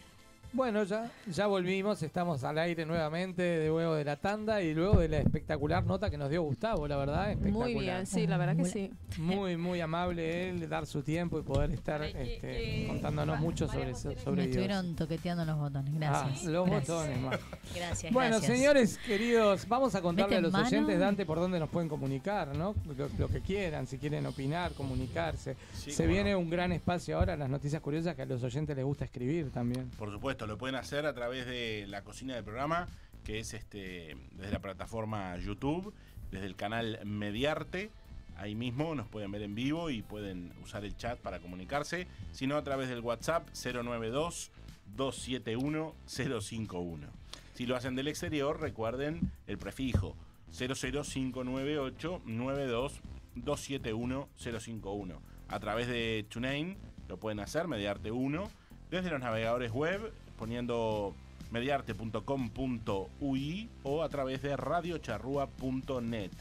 bueno, ya, ya volvimos, estamos al aire nuevamente de luego de la tanda y luego de la espectacular nota que nos dio Gustavo, la verdad, espectacular. Muy bien, sí, la verdad que sí. Muy, muy amable él dar su tiempo y poder estar este, contándonos mucho sobre, eso- sobre Me estuvieron toqueteando los botones, gracias. Ah, los Gracias. botones, Majo. Gracias, Bueno, gracias. señores queridos, vamos a contarle a ¿Meten los mano? oyentes, Dante, por dónde nos pueden comunicar, ¿no? Lo, lo que quieran, si quieren opinar, comunicarse. Sí, Se viene un gran espacio ahora, las noticias curiosas que a los oyentes les gusta escribir también. Por supuesto, lo pueden hacer a través de la cocina del programa, que es este desde la plataforma YouTube, desde el canal Mediarte. Ahí mismo nos pueden ver en vivo y pueden usar el chat para comunicarse, sino a través del WhatsApp 092 271 051. Si lo hacen del exterior, recuerden el prefijo 00598 92 271 051. A través de TuneIn lo pueden hacer, Mediarte 1, desde los navegadores web poniendo mediarte.com.ui o a través de radiocharrúa.net.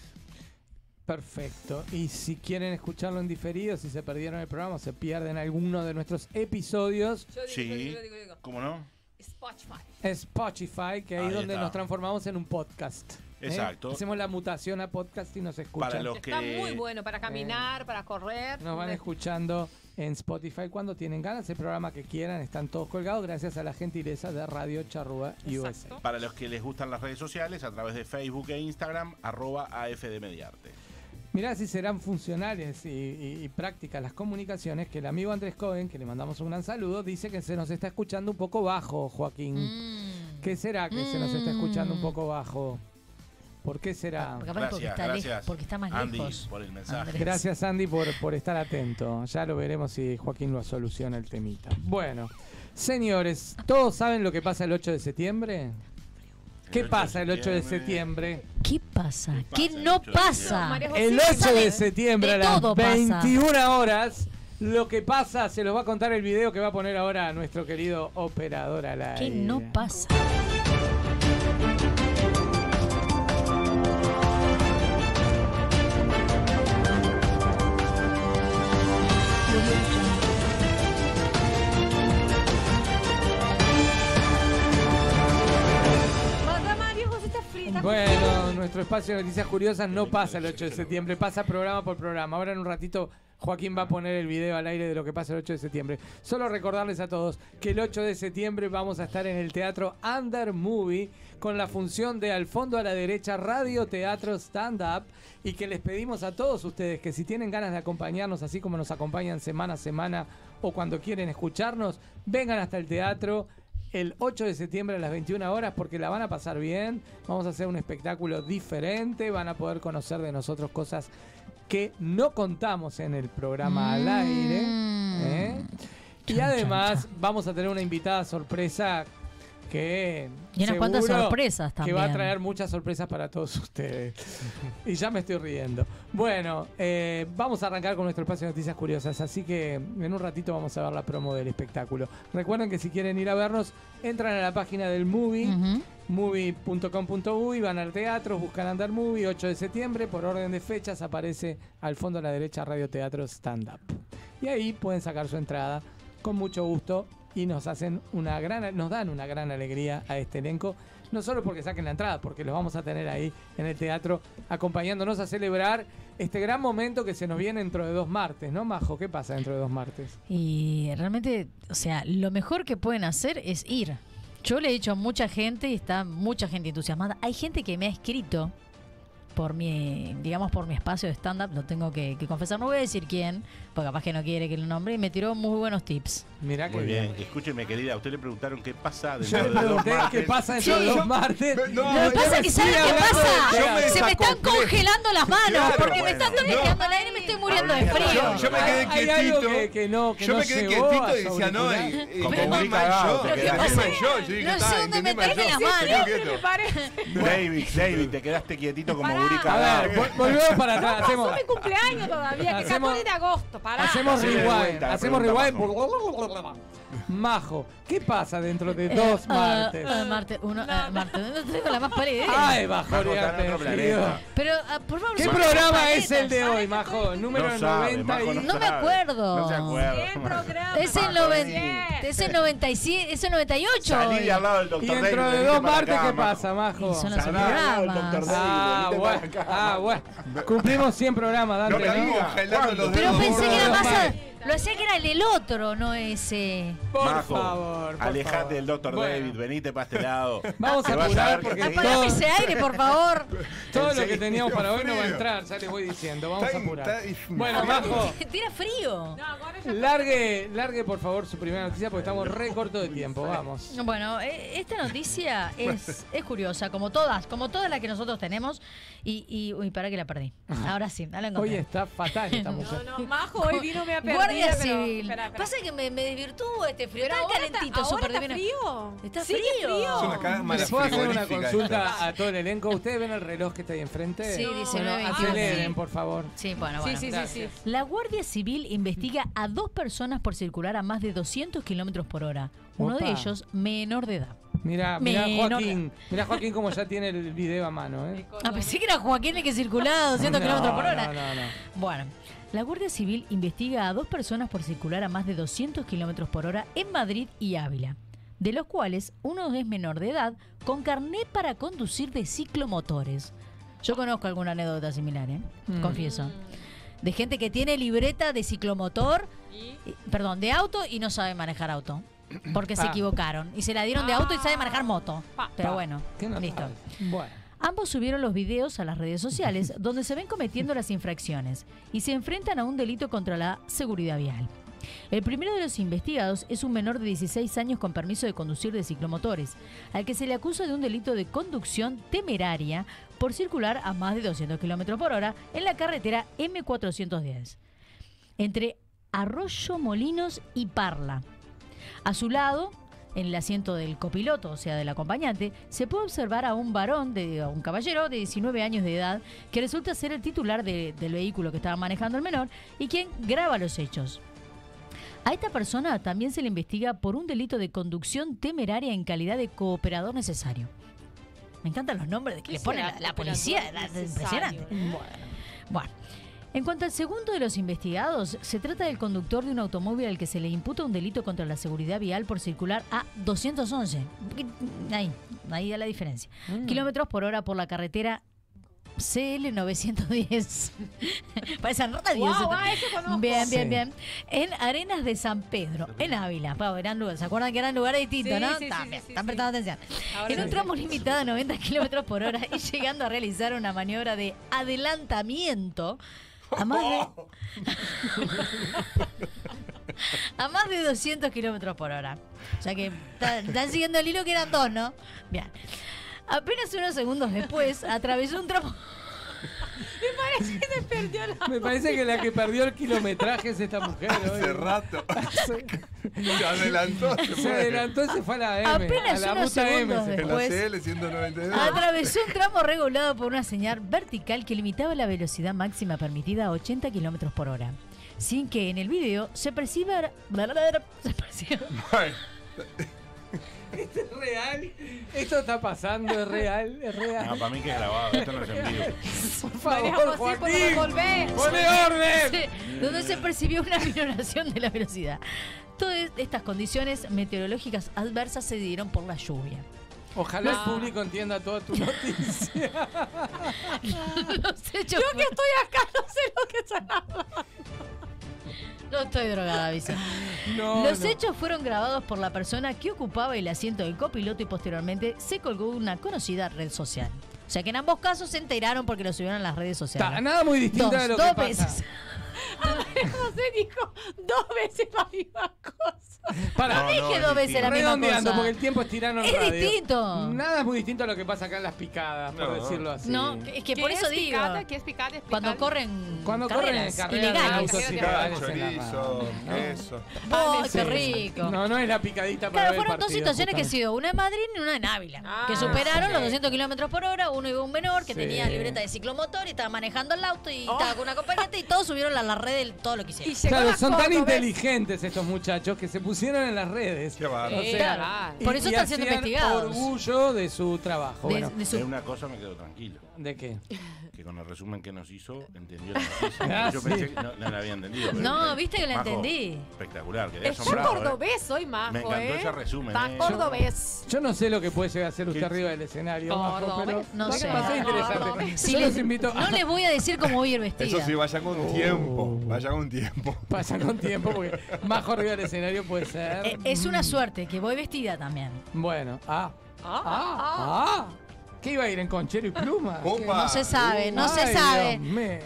Perfecto. Y si quieren escucharlo en diferido, si se perdieron el programa, se pierden alguno de nuestros episodios. Sí, ¿cómo no? Spotify. Spotify, que ahí, Ahí donde está. nos transformamos en un podcast. ¿eh? Exacto. Hacemos la mutación a podcast y nos escuchan. Para los Está que muy bueno para caminar, para correr. Nos van De- escuchando en Spotify cuando tienen ganas, el programa que quieran, están todos colgados gracias a la gentileza de Radio Charrúa USA. Para los que les gustan las redes sociales, a través de Facebook e Instagram, arroba AFDmediarte. Mirá si serán funcionales y, y- y prácticas las comunicaciones, que el amigo Andrés Cohen, que le mandamos un gran saludo, dice que se nos está escuchando un poco bajo, Joaquín. Mm. ¿Qué será que se nos está escuchando un poco bajo? ¿Por qué será? Porque porque está lejos, porque está más Andy, lejos. por el mensaje. Andrés. Gracias Andy por, por estar atento. Ya lo veremos si Joaquín lo soluciona el temita. Bueno, señores, ¿todos saben lo que pasa el 8 de septiembre? ¿Qué 8 de pasa el 8 de septiembre? ¿Qué pasa? ¿Qué, no 8 de pasa? El ¿qué 8 sabe? de septiembre a las todo pasa. 21 horas. Lo que pasa se los va a contar el video que va a poner ahora nuestro querido operador al aire. ¿Qué no pasa? Bueno, nuestro espacio de noticias curiosas no pasa el 8 de septiembre, pasa programa por programa. Ahora en un ratito Joaquín va a poner el video al aire de lo que pasa el 8 de septiembre. Solo recordarles a todos que el 8 de septiembre vamos a estar en el Teatro Under Movie con la función de al fondo a la derecha Radio Teatro Stand Up y que les pedimos a todos ustedes que si tienen ganas de acompañarnos así como nos acompañan semana a semana o cuando quieren escucharnos, vengan hasta el teatro el 8 de septiembre a las 21 horas porque la van a pasar bien. Vamos a hacer un espectáculo diferente. Van a poder conocer de nosotros cosas que no contamos en el programa al aire. ¿eh? Y además vamos a tener una invitada sorpresa que... Y unas cuantas sorpresas Que va a también. traer muchas sorpresas para todos ustedes. y ya me estoy riendo. Bueno, eh, vamos a arrancar con nuestro espacio de noticias curiosas. Así que en un ratito vamos a ver la promo del espectáculo. Recuerden que si quieren ir a vernos, entran a la página del movie, movie.com.uy, van al teatro, buscan Andar Movie, 8 de septiembre, por orden de fechas aparece al fondo a la derecha Radio Teatro Stand Up. Y ahí pueden sacar su entrada con mucho gusto y nos hacen una gran, nos dan una gran alegría a este elenco. No solo porque saquen la entrada, porque los vamos a tener ahí en el teatro acompañándonos a celebrar este gran momento que se nos viene dentro de dos martes, ¿no, Majo? ¿Qué pasa dentro de dos martes? Y realmente, o sea, lo mejor que pueden hacer es ir. Yo le he dicho a mucha gente y está mucha gente entusiasmada. Hay gente que me ha escrito por mi, digamos, por mi espacio de stand-up, lo tengo que, que confesar. No voy a decir quién, porque capaz que no quiere que lo nombre, y me tiró muy buenos tips. Mirá Muy bien. Escúcheme, querida, a usted le preguntaron qué pasa dentro de martes. qué pasa dentro de dos martes. No, lo que pasa es que, ¿saben qué pasa? Se me están congelando las manos, Claro, porque me están dejando al aire y me estoy muriendo de frío. Yo, yo me quedé Hay- hay algo quietito. que- que no- que yo no me quedé quietito y decía, no, y, auricular. y Como yo. No sé "Ah, dónde entendí me mal traje yo". las manos. David, David, te quedaste quietito como. A ver, vol- volvemos para atrás. Pasó Hacemos, mi cumpleaños todavía, que Hacemos- 14 de agosto. Pará. hacemos Hacele de rewind. vuelta la Hacemos pregunta, rewind. Majo, ¿qué pasa dentro de dos Eh, martes? ah, ah, martes, uno, ah, martes. No tengo la más idea. Ay, Majo, está en otro planeta. Pero, ah, por favor, ¿Qué programa es el de hoy, Majo? Número No sabe, 90 Majo, y... No me sabe. acuerdo. No se acuerda. Programa. Es el, Majo, noven- es el 97, es el 98. Salí al lado del Y doctor dentro David. de dos martes, acá, ¿qué Majo. pasa, Majo? Y son los programas. Ah, bueno, ah, Majo. bueno. Cumplimos 100 programas, No Dante, ¿no? Pero pensé que era más. A-. Lo hacía que era el del otro, no ese. Por Majo, favor, por alejate favor. del doctor Bueno. David, venite para este lado. [laughs] Vamos a apurar porque Apagame ese aire, por favor. [laughs] Todo lo que teníamos para hoy no va a entrar, ya les voy diciendo. Vamos a apurar. Bueno, Majo, [laughs] Tira frío. Largue, largue por favor su primera noticia porque estamos re corto de tiempo. Vamos. Bueno, eh, esta noticia es, es curiosa, como todas, como todas las que nosotros tenemos. Y, y uy, para que la perdí. Ahora sí, la Hoy encontré. está fatal esta mujer. No, no, Majo, hoy vino me ha perdido. Guardia pero- Civil. Espera, espera. Pasa que me, me desvirtúa este frío. Pero está ahora está- calentito, ahora súper frío. Está Sí, frío. frío. Son las cagas más ¿Les puedo hacer una consulta a todo el elenco? ¿Ustedes ven el reloj que está ahí enfrente? Sí, dice Bueno, 9:21. aceleren, por favor. Sí, bueno, Sí, bueno. sí, sí, sí. gracias. La Guardia Civil investiga a dos personas por circular a más de 200 kilómetros por hora. Uno de ellos menor de edad. Mira, mira. Joaquín, mira Joaquín como ya tiene el video a mano, ¿eh? Ah, pensé que era Joaquín el que circulaba a 200 No, kilómetros por hora. No, no, no. Bueno, la Guardia Civil investiga a dos personas por circular a más de 200 kilómetros por hora en Madrid y Ávila. de los cuales uno es menor de edad con carné para conducir de ciclomotores. Yo conozco alguna anécdota similar, ¿eh? Mm. confieso. De gente que tiene libreta de ciclomotor, eh, perdón, de auto y no sabe manejar auto. Porque se equivocaron. Y se la dieron de auto y sabe manejar moto. Pero Pa. bueno, listo. Bueno. Ambos subieron los videos a las redes sociales [laughs] donde se ven cometiendo las infracciones y se enfrentan a un delito contra la seguridad vial. El primero de los investigados es un menor de 16 años con permiso de conducir de ciclomotores, al que se le acusa de un delito de conducción temeraria por circular a más de 200 km por hora en la carretera M410, entre Arroyo Molinos y Parla. A su lado, en el asiento del copiloto, o sea, del acompañante, se puede observar a un varón, de, a un caballero de 19 años de edad, que resulta ser el titular de- del vehículo que estaba manejando el menor y quien graba los hechos. A esta persona también se le investiga por un delito de conducción temeraria en calidad de cooperador necesario. Me encantan los nombres de que ¿Qué le será la, policía, la- necesario? impresionante. Bueno, en cuanto al segundo de los investigados, se trata del conductor de un automóvil al que se le imputa un delito contra la seguridad vial por circular a 211. Ahí, ahí da la diferencia. Mm. Kilómetros por hora por la carretera CL 910. Parecen ah, ese conozco. Bien, bien, Sí. bien. En Arenas de San Pedro, en Ávila. Pau, eran lugares. ¿Se acuerdan que eran lugares distintos, Sí, no? sí, sí, están sí. prestando atención. Ahora en un tramo limitado a 90 kilómetros por hora y llegando a realizar una maniobra de adelantamiento a más de. [laughs] a más de 200 kilómetros por hora. O sea que está- están siguiendo el hilo que eran dos, ¿no? Bien. Apenas unos segundos después, atravesó un tramo. Me parece que se perdió la Me parece que la que perdió el kilometraje es esta mujer. hoy. Hace rato. Se adelantó. Se, Se adelantó y se fue a la M. Apenas a la unos M. segundos se En fue. la después- CL 192. Atravesó un tramo regulado por una señal vertical que limitaba la velocidad máxima permitida a 80 kilómetros por hora. Sin que en el video se perciba. [laughs] Se perciba ¿Esto [laughs] es real? ¿Esto está pasando? ¿Es real? ¿Es real? No, para mí que es grabado, esto no es en vivo. [laughs] Por favor, José, Joaquín. volver. ¡Pone orden! [laughs] Sí, donde se percibió una minoración de la velocidad. Todas estas condiciones meteorológicas adversas se dieron por la lluvia. Ojalá No. el público entienda toda tu noticia. Yo que estoy acá no sé lo que están hablando. No estoy drogada, Vicen. [laughs] No, Los no. hechos fueron grabados por la persona que ocupaba el asiento del copiloto y posteriormente se colgó una conocida red social. O sea que en ambos casos se enteraron porque lo subieron a las redes sociales. Nada muy distinto Dos, de lo que pasa. veces. [laughs] José dijo dos veces la misma cosa. Para, No dije dos veces la misma redondeando, cosa. porque el tiempo es tirano Es radio. distinto. Nada es muy distinto a lo que pasa acá en las picadas, por No. decirlo así. No, es que ¿Qué por es eso digo. picada? ¿Qué es picada? Cuando Explícale. corren Cuando corren carreras carreras de ilegales. autos Carreras ilegales en la chorizo, radio. queso. ¡Ay, Sí. qué rico! No, no es la picadita para Claro, fueron dos situaciones que he sido una en Madrid y una en Ávila. Ah, que superaron sí. los 200 kilómetros por hora. Uno iba un menor que Sí. tenía libreta de ciclomotor y estaba manejando el auto y Oh. estaba con una acompañante y todos subieron a la red todo lo que hicieron. Y Claro, la son tan inteligentes estos muchos que se pusieron en las redes. Qué bárbaro. O Sí, sea, claro. y- Por eso y están siendo investigados. orgullo de su trabajo. De- bueno, de su- De una cosa me quedo tranquilo. ¿De qué? Que con el resumen que nos hizo, entendió la noticia. [laughs] Ah, Yo sí. pensé que no, no la había entendido. pero- No, viste que la Majo, entendí. Espectacular, quedé Está asombrado. ¿eh? cordobés hoy, Majo, Me encantó ¿eh? ese resumen. Está ¿eh? cordobés. Yo no sé lo que puede llegar a hacer usted ¿Qué? arriba del escenario, Majo, pero no sé. interesante. Si Yo les- los invito no les voy a decir cómo voy a ir vestida. Eso sí, vaya con tiempo. Vaya con tiempo. [laughs] Pasa con tiempo porque Majo arriba del escenario puede ser. Eh, es una suerte que voy vestida también. Bueno, ah. Ah, Ah, ah. ¿Qué iba a ir en conchero y pluma? Opa. No se sabe, no se sabe. Dios mío,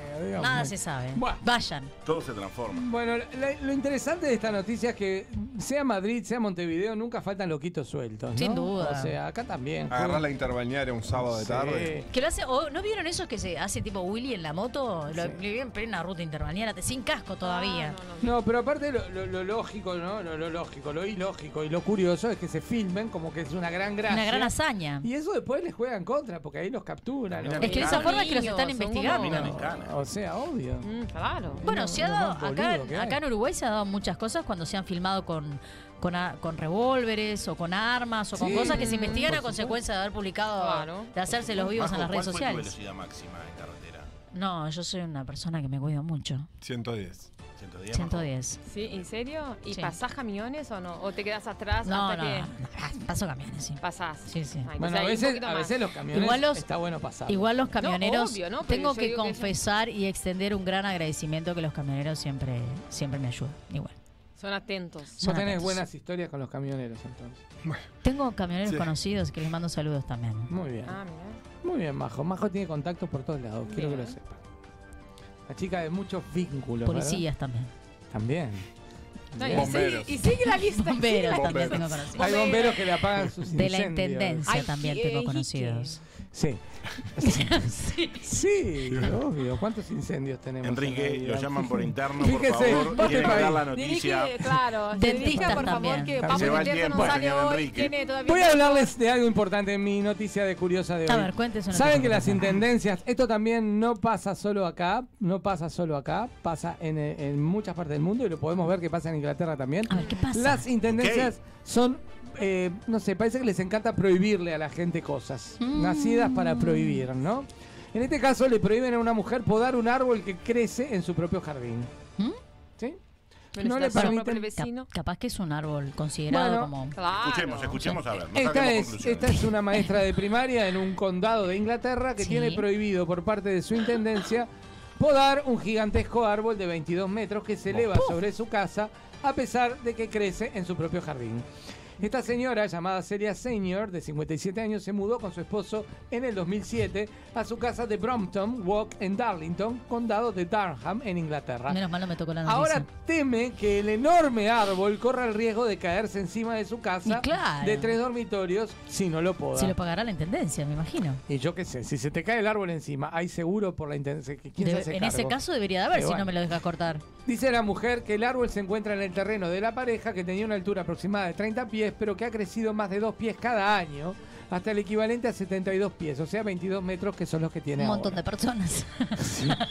Nada se sabe. Bueno. Vayan. Todo se transforma. Bueno, lo, lo interesante de esta noticia es que sea Madrid, sea Montevideo, nunca faltan loquitos sueltos. ¿no? Sin duda. O sea, acá también. Agarrar la interbañaria un sábado de Sí. tarde. Que lo hace, o, ¿No vieron esos que se hace tipo Willy en la moto? Lo, Sí. en plena ruta interbañera, sin casco todavía. Ah, no, no. No, pero aparte lo, lo- lo lógico, ¿no? Lo, lo lógico, lo ilógico y lo curioso es que se filmen como que es una gran gracia. Una gran hazaña. Y eso después les juega en contra, porque ahí los capturan. Es que de esa forma es que los están investigando. O sea, obvio. Mm, claro. Bueno, se ha dado, acá, acá en Uruguay se ha dado muchas cosas cuando se han filmado con, con, a- con revólveres o con armas o con Sí, cosas que se investigan a consecuencia de haber publicado, Claro, de hacerse los vivos en las redes ¿cuál fue tu sociales. velocidad máxima en carretera? No, yo soy una persona que me cuido mucho. 110. 110. 110. ¿Sí? ¿En serio? ¿Y Sí. pasás camiones o no? ¿O te quedas atrás No, hasta no, que no, paso camiones, sí. pasás? Sí, sí. Ay, Bueno, a veces, a veces los camiones Igual los- está bueno pasar. Igual los camioneros, obvio, ¿no? Pero tengo que confesar y extender un gran agradecimiento que los camioneros siempre, siempre me ayudan. Igual. Son atentos. Vos Son tenés atentos. buenas historias con los camioneros entonces. Tengo camioneros Sí. conocidos que les mando saludos también. Muy bien. Ah, mira. Muy bien, Majo. Majo tiene contactos por todos lados, quiero que lo Bien. La chica de muchos vínculos. Policías también. ¿verdad? También. No, y Bien. sigue- Y sigue la lista. Bomberos la también tengo conocidos. Hay bomberos que le apagan sus De la intendencia Ay, también tengo conocidos. Sí. [laughs] sí. Sí, obvio. ¿Cuántos incendios tenemos? Enrique, lo llaman por interno, por Fíjese, favor. vos Quieren te dar la noticia. Dirige, claro. [laughs] dirija, por favor, también. que También. Papo Se va el tiempo, no sale hoy. Enrique. Voy a hablarles de algo importante en mi noticia de curiosa de hoy. A ver, cuéntese una Saben que las intendencias, esto también no pasa solo acá, no pasa solo acá, pasa en, en muchas partes del mundo y lo podemos ver que pasa en Inglaterra también. A ver, ¿qué pasa? Las intendencias son, eh, no sé, parece que les encanta prohibirle a la gente cosas, Mm. nacidas para prohibir, ¿no? En este caso le prohíben a una mujer podar un árbol que crece en su propio jardín. ¿Mm? ¿Sí? No le permiten- vecino. Cap- capaz que es un árbol considerado Bueno. como... Claro. Escuchemos, escuchemos a ver. No Esta es, esta es una maestra de primaria en un condado de Inglaterra que Sí. tiene prohibido por parte de su intendencia podar un gigantesco árbol de 22 metros que se eleva sobre su casa a pesar de que crece en su propio jardín. Esta señora, llamada Celia Senior, de 57 años, se mudó con su esposo en el 2007 a su casa de Brompton Walk en Darlington, condado de Durham, en Inglaterra. Menos mal no me tocó la noticia. Ahora teme que el enorme árbol corra el riesgo de caerse encima de su casa claro. de tres dormitorios si no lo poda. Se lo pagará la intendencia, me imagino. Y yo qué sé, si se te cae el árbol encima, hay seguro por la intendencia. ¿Quién se Debe- hace en ese caso debería de haber, Pero si bueno. no me lo dejas cortar. Dice la mujer que el árbol se encuentra en el terreno de la pareja que tenía una altura aproximada de 30 pies, pero que ha crecido más de 2 pies cada año, hasta el equivalente a 72 pies, o sea, 22 metros que son los que tiene Un montón ahora. de personas. [laughs]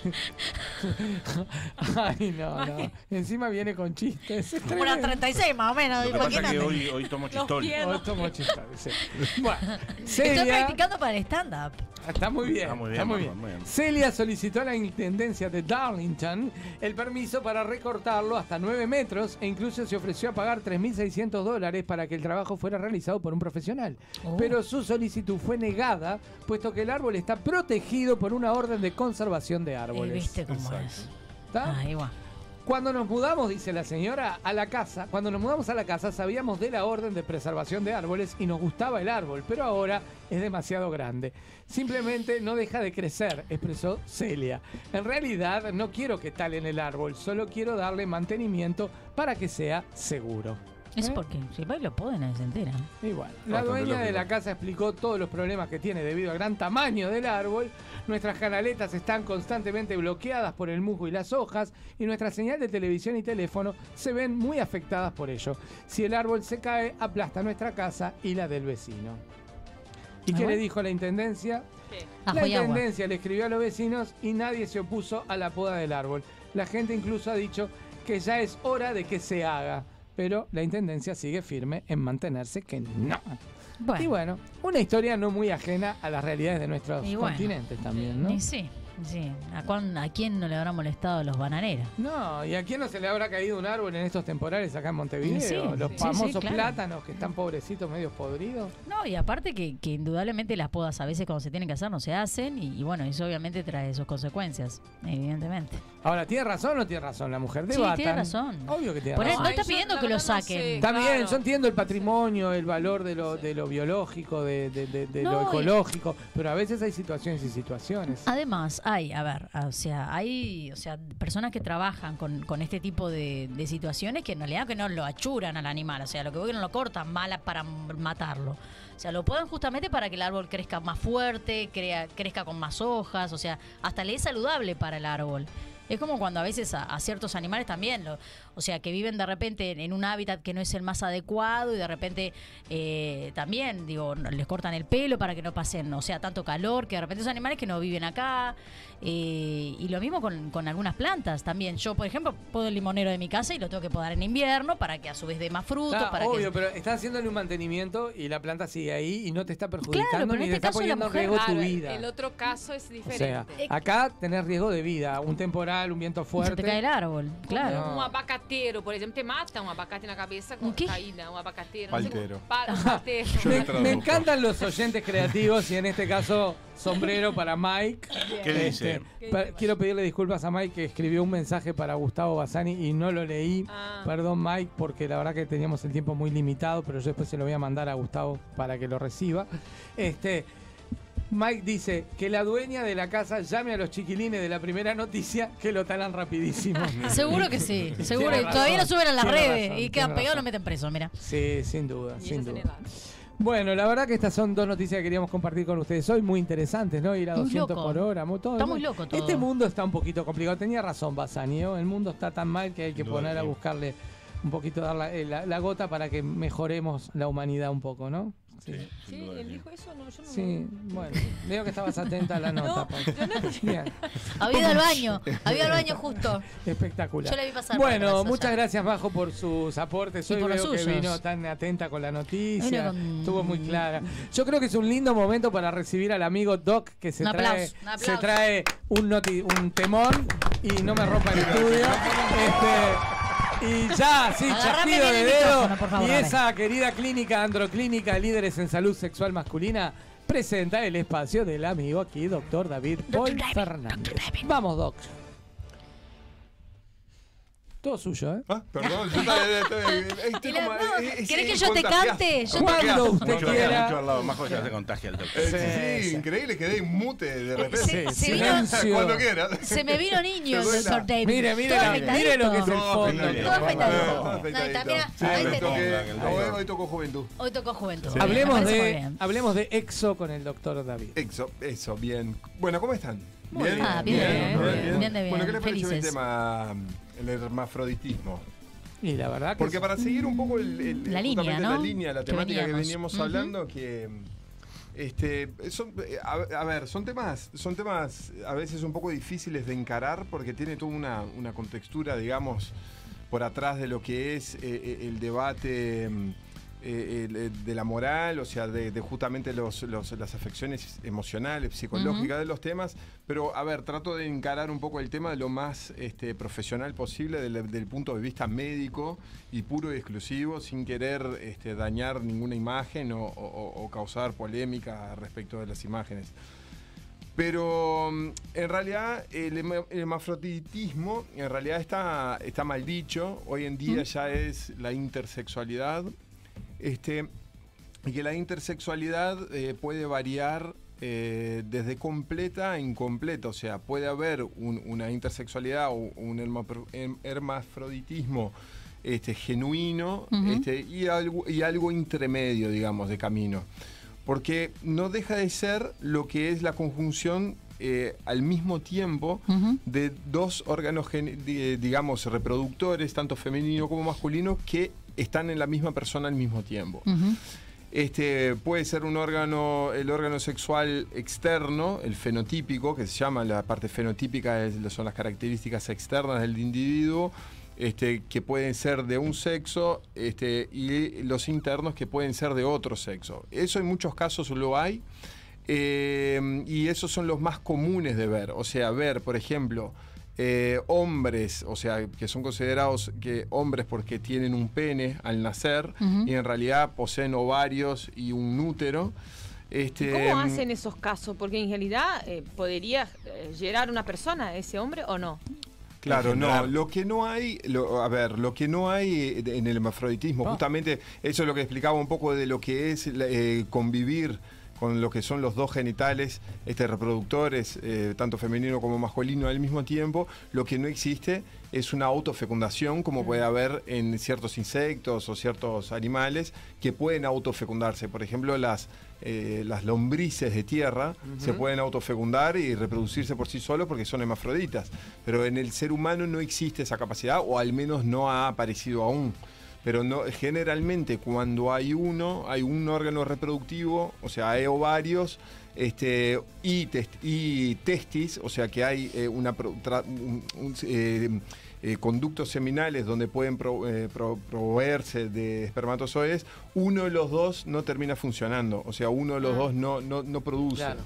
Ay, no, no. Encima viene con chistes. Es Como unas tremendo. 36 más o menos. Lo que pasa es que hoy, hoy tomo chistol. Hoy tomo chistes, sí. [laughs] Bueno, Estoy practicando para el stand-up. Está muy bien. Está muy bien, está muy bien. muy bien. Celia solicitó a la intendencia de Darlington el permiso para recortarlo hasta 9 metros e incluso se ofreció a pagar 3.600 dólares para que el trabajo fuera realizado por un profesional. Oh. Pero su solicitud fue negada, puesto que el árbol está protegido por una orden de conservación de Eh, árboles. ¿Viste cómo es? ¿Está? Ahí va. Cuando nos mudamos, dice la señora, a la casa, cuando nos mudamos a la casa sabíamos de la orden de preservación de árboles y nos gustaba el árbol, pero ahora es demasiado grande. Simplemente no deja de crecer, expresó Celia. En realidad no quiero que talen el árbol, solo quiero darle mantenimiento para que sea seguro. Es ¿Eh? porque si va y lo poden, nadie se entera. Igual. La Bastante dueña de la casa explicó todos los problemas que tiene debido al gran tamaño del árbol. Nuestras canaletas están constantemente bloqueadas por el musgo y las hojas y nuestra señal de televisión y teléfono se ven muy afectadas por ello. Si el árbol se cae, aplasta nuestra casa y la del vecino. ¿Y Ah, qué le dijo la intendencia? Ajo La intendencia le escribió a los vecinos y nadie se opuso a la poda del árbol. La gente incluso ha dicho que ya es hora de que se haga, pero la intendencia sigue firme en mantenerse que no. Bueno. Y bueno, una historia no muy ajena a las realidades de nuestros Y bueno. continentes también, ¿no? Y sí, sí. ¿A, cuán- ¿A quién no le habrá molestado los bananeros? No, ¿y a quién no se le habrá caído un árbol en estos temporales acá en Montevideo? Sí, Los sí, famosos sí, claro. plátanos que están pobrecitos, medio podridos. No, y aparte que, que indudablemente las podas a veces cuando se tienen que hacer no se hacen y, y bueno, eso obviamente trae sus consecuencias, evidentemente. Ahora, ¿tiene razón o no tiene razón la mujer? Sí, Debatan. tiene razón. Obvio que tiene Por eso razón. no está yo pidiendo la que lo verdad no saquen. sé. Está bien, Claro. yo entiendo el patrimonio, el valor de lo, de lo biológico, de, de- de- de No, lo y- ecológico, pero a veces hay situaciones y situaciones. Además, hay, a ver, o sea, hay o sea, personas que trabajan con, con este tipo de, de situaciones que en realidad que no lo achuran al animal, o sea, lo que veo que no lo cortan mala para m- matarlo. O sea, lo podan justamente para que el árbol crezca más fuerte, crea, crezca con más hojas, o sea, hasta le es saludable para el árbol. Es como cuando a veces a, a ciertos animales también, lo- o sea, que viven de repente en, en un hábitat que no es el más adecuado y de repente eh, también, digo, no- les cortan el pelo para que no pasen, o sea, tanto calor, que de repente son animales que no viven acá. eh, y lo mismo con, con algunas plantas también. Yo, por ejemplo, puedo el limonero de mi casa y lo tengo que podar en invierno para que a su vez dé más fruto. Está, para obvio, que... pero estás haciéndole un mantenimiento y la planta sigue ahí y no te está perjudicando Claro, pero en ni te este está caso poniendo en riesgo tu Claro, el- vida. El otro caso es O diferente. sea, acá tenés riesgo de vida. Un temporal temporal, un viento te cae el árbol, claro. Um abacateiro, por exemplo, te mata um abacate na cabeça com caída, um abacateiro. Palteiro. um. [laughs] Me, me encantan los oyentes creativos y en este caso sombrero para Mike. ¿Qué Este, dice? quiero pedirle disculpas a Mike que escribió un mensaje para Gustavo Bassani y no lo leí. Ah. Perdón Mike porque la verdad que teníamos el tiempo muy limitado, pero yo después se lo voy a mandar a Gustavo para que lo reciba. Este Mike dice que la dueña de la casa llame a los chiquilines de la primera noticia que lo talan rapidísimo. [laughs] Seguro que sí, seguro. Tiene Y todavía lo razón, suben a las redes razón, y quedan pegados lo meten preso, mira. Sí, sin duda, Y sin duda. Bueno, la verdad que estas son dos noticias que queríamos compartir con ustedes hoy, muy interesantes, ¿no? Ir a Muy 200 loco. por hora, todo. Está muy- loco todo. Este mundo está un poquito complicado. Tenía razón Basani, ¿no? El mundo está tan mal que hay que poner a buscarle un poquito, dar la, eh, la- la gota para que mejoremos la humanidad un poco, ¿no? Sí. Sí, él dijo eso, no, yo no. Sí, bueno, veo que estabas atenta a la [laughs] nota. No, [laughs] no Había ido al baño, había al baño justo. espectacular. Yo la vi pasar Bueno, muchas allá. gracias, Majo, por sus aportes. Hoy veo que vino tan atenta con la noticia. Con- Estuvo muy clara. Yo creo que es un lindo momento para recibir al amigo Doc que se Un trae, aplauso, un aplauso. se trae un, noti- un temón y no me rompa el estudio. Este, y ya, sí, chasquido de dedo. favor, y esa querida clínica androclínica líderes en salud sexual masculina presenta el espacio del amigo aquí, doctor David Paul Fernández. Vamos, Doc. Todo suyo, ¿eh? Ah, perdón, yo estoy [laughs] como- ¿querés que yo te cante? Yo te Cuando usted Mucho, quiera. mucho al lado, Majo ya se contagia el doctor. Sí, Sí, sí, sí. increíble, quedé mute de repente. Silencio. Cuando quieras. Se me vino niño el Perdona. doctor David. Mire, mire, mire lo que es el Todo fondo. Todo afeitadito. Hoy, tocó juventud. Hoy tocó juventud. Hablemos de, bien. hablemos de EXO con el doctor David. Eso, eso, bien. Bueno, ¿cómo están? Muy bien. Ah, bien, bien, bien de bien, Bueno, ¿qué les pareció el tema, el hermafroditismo? Y la verdad que Porque es- para seguir un poco el, el- La línea, la línea, la Que temática que veníamos. hablando, que este, son, a, a ver, son temas, son temas a veces un poco difíciles de encarar porque tiene toda una, una contextura, digamos, por atrás de lo que es eh, eh, el debate mm, eh, eh, de la moral, o sea, de, de justamente los, los- las afecciones emocionales, psicológicas de los temas. Pero, a ver, trato de encarar un poco el tema de lo más este, profesional posible del, del punto de vista médico y puro y exclusivo, sin querer este, dañar ninguna imagen o, o- o causar polémica respecto de las imágenes. Pero mm, en realidad el hermafroditismo en realidad está, está mal dicho. Hoy en día ya es la intersexualidad. Este, y que la intersexualidad eh, puede variar eh, desde completa a incompleta. O sea, puede haber un- una intersexualidad o un hem- hermafroditismo este, genuino este, y, algo, y algo intermedio, digamos, de camino. Porque no deja de ser lo que es la conjunción eh, al mismo tiempo de dos órganos, digamos, reproductores, tanto femenino como masculino, que están en la misma persona al mismo tiempo. Este puede ser un órgano, el órgano sexual externo, el fenotípico, que se llama la parte fenotípica, es- son las características externas del individuo, este, que pueden ser de un sexo, este, y los internos que pueden ser de otro sexo. Eso en muchos casos lo hay. eh, y esos son los más comunes de ver. O sea, ver, por ejemplo, eh, hombres, o sea, que son considerados que hombres porque tienen un pene al nacer y en realidad poseen ovarios y un útero. Este, ¿Cómo hacen esos casos? Porque en realidad eh, podría eh, llegar una persona, ese hombre, o no. Claro, no, lo que no hay, lo- a ver, lo que no hay en el hermafroditismo, justamente eso es lo que explicaba un poco de lo que es eh, convivir con lo que son los dos genitales este, reproductores, eh, tanto femenino como masculino al mismo tiempo, lo que no existe es una autofecundación como puede haber en ciertos insectos o ciertos animales que pueden autofecundarse. Por ejemplo, las, eh, las lombrices de tierra se pueden autofecundar y reproducirse por sí solos porque son hermafroditas. Pero en el ser humano no existe esa capacidad o al menos no ha aparecido aún. Pero no, generalmente cuando hay uno, hay un órgano reproductivo, o sea, hay ovarios este, y, test- y testis, o sea que hay eh, una tra- un- un- eh, eh, conductos seminales donde pueden pro- eh, pro- proveerse de espermatozoides, uno de los dos no termina funcionando, o sea, uno de los dos no, no, no produce. Claro.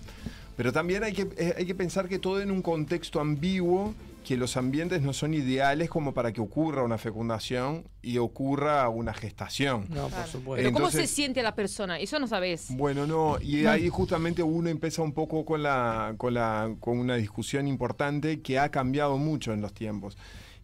Pero también hay que, hay que pensar que todo en un contexto ambiguo que los ambientes no son ideales como para que ocurra una fecundación y ocurra una gestación. No, por supuesto. Pero ¿cómo se siente la persona? Eso no sabes. Bueno, no, y ahí justamente uno empieza un poco con la, con la, con una discusión importante que ha cambiado mucho en los tiempos.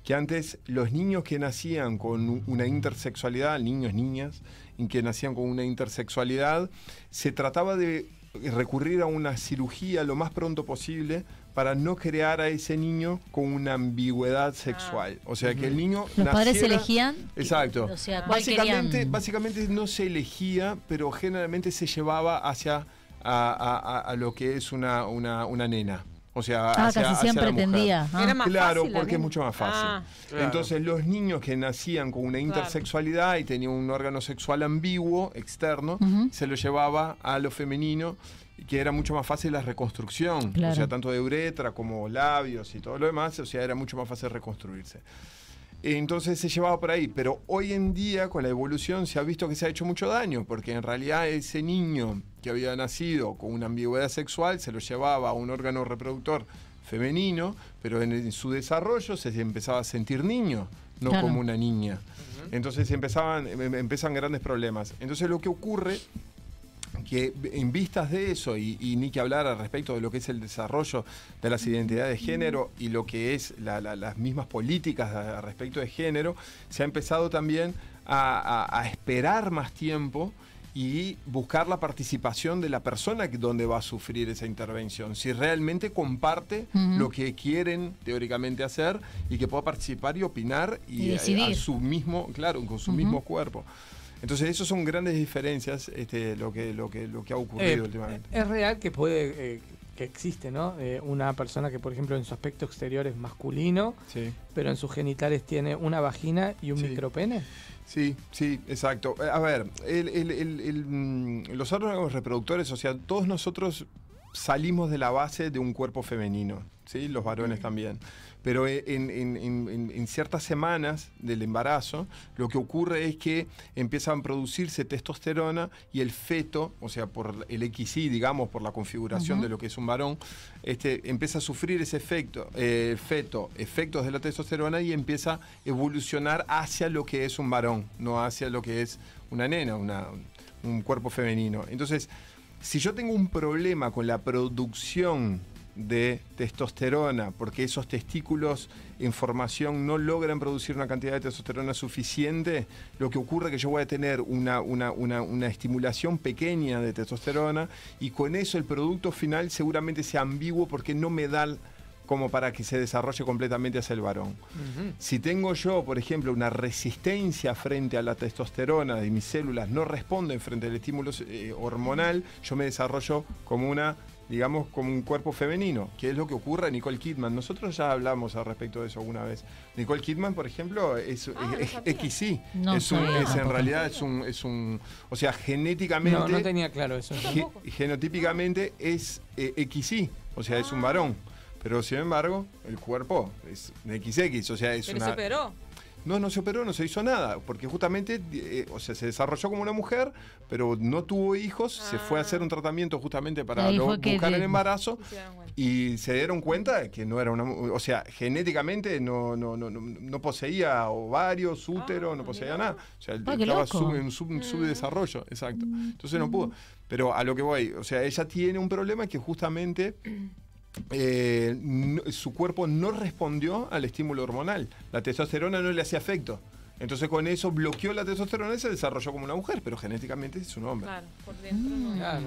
Que antes los niños que nacían con una intersexualidad, niños, niñas, y que nacían con una intersexualidad, se trataba de recurrir a una cirugía lo más pronto posible para no crear a ese niño con una ambigüedad sexual. O sea, que el niño Los padres elegían, Exacto. o sea, cuál básicamente, básicamente no se elegía, pero generalmente se llevaba hacia a, a- a- a lo que es una, una, una nena. O sea, Ah, hacia, casi siempre la mujer. tendía. Ah. Era más claro, fácil porque es mucho más fácil. Ah. Claro. Entonces, los niños que nacían con una intersexualidad y tenían un órgano sexual ambiguo, externo, se lo llevaba a lo femenino, que era mucho más fácil la reconstrucción. O Claro. sea, tanto de uretra como labios y todo lo demás, o sea, era mucho más fácil reconstruirse. Entonces se llevaba por ahí, pero hoy en día con la evolución se ha visto que se ha hecho mucho daño, porque en realidad ese niño que había nacido con una ambigüedad sexual se lo llevaba a un órgano reproductor femenino, pero en, en su desarrollo se empezaba a sentir niño, no Claro. como una niña. Entonces empezaban, em- empiezan grandes problemas. Entonces lo que ocurre que en vistas de eso, y, y ni que hablar al respecto de lo que es el desarrollo de las identidades de género y lo que es la- la- las mismas políticas al respecto de género, se ha empezado también a, a- a esperar más tiempo y buscar la participación de la persona que- donde va a sufrir esa intervención. Si realmente comparte lo que quieren teóricamente hacer y que pueda participar y opinar y, Y a- a, decidir. su mismo, claro, con su mismo cuerpo. Entonces, eso son grandes diferencias, este, lo que, lo que, lo que ha ocurrido Eh, últimamente. Es real que puede, eh, que existe, ¿no? Eh, una persona que, por ejemplo, en su aspecto exterior es masculino, Sí. pero en sus genitales tiene una vagina y un Sí. micropene. Sí, sí, exacto. A ver, el- el- el- el, mm, los órganos reproductores, o sea, todos nosotros salimos de la base de un cuerpo femenino, ¿sí? Los varones también. Pero eh, en, en- en- en- en ciertas semanas del embarazo, lo que ocurre es que empiezan a producirse testosterona y el feto, o sea, por el XY, digamos, por la configuración de lo que es un varón, este, empieza a sufrir ese efecto, eh, feto, efectos de la testosterona y empieza a evolucionar hacia lo que es un varón, no hacia lo que es una nena, una- un cuerpo femenino. Entonces, si yo tengo un problema con la producción de testosterona, porque esos testículos en formación no logran producir una cantidad de testosterona suficiente, lo que ocurre es que yo voy a tener una, una- una- una estimulación pequeña de testosterona y con eso el producto final seguramente sea ambiguo porque no me da como para que se desarrolle completamente hacia el varón. Si tengo yo, por ejemplo, una resistencia frente a la testosterona y mis células no responden frente al estímulo eh, hormonal, yo me desarrollo como una, digamos, como un cuerpo femenino, que es lo que ocurre a Nicole Kidman. Nosotros ya hablamos al respecto de eso alguna vez. Nicole Kidman, por ejemplo, es, es- es XY. No es, un- es en realidad es un, es un, o sea, genéticamente, No, no tenía claro eso. ge- genotípicamente es eh, XY, o sea, es un varón. Pero sin embargo, el cuerpo es XX, o sea, es Pero una... se operó. No, no se operó, no se hizo nada, porque justamente, eh, o sea, se desarrolló como una mujer, pero no tuvo hijos, se fue a hacer un tratamiento justamente para buscar el embarazo y se dieron cuenta. de que no era una, o sea, genéticamente no, no, no, no, no poseía ovarios, útero, no poseía nada, o sea, Ah, estaba sub- en sub- subdesarrollo, exacto. Entonces no pudo. Pero a lo que voy, o sea, ella tiene un problema que justamente eh, no- su cuerpo no respondió al estímulo hormonal. La testosterona no le hacía efecto. Entonces con eso bloqueó la testosterona y se desarrolló como una mujer, pero genéticamente es un hombre. Claro, por dentro no. Claro.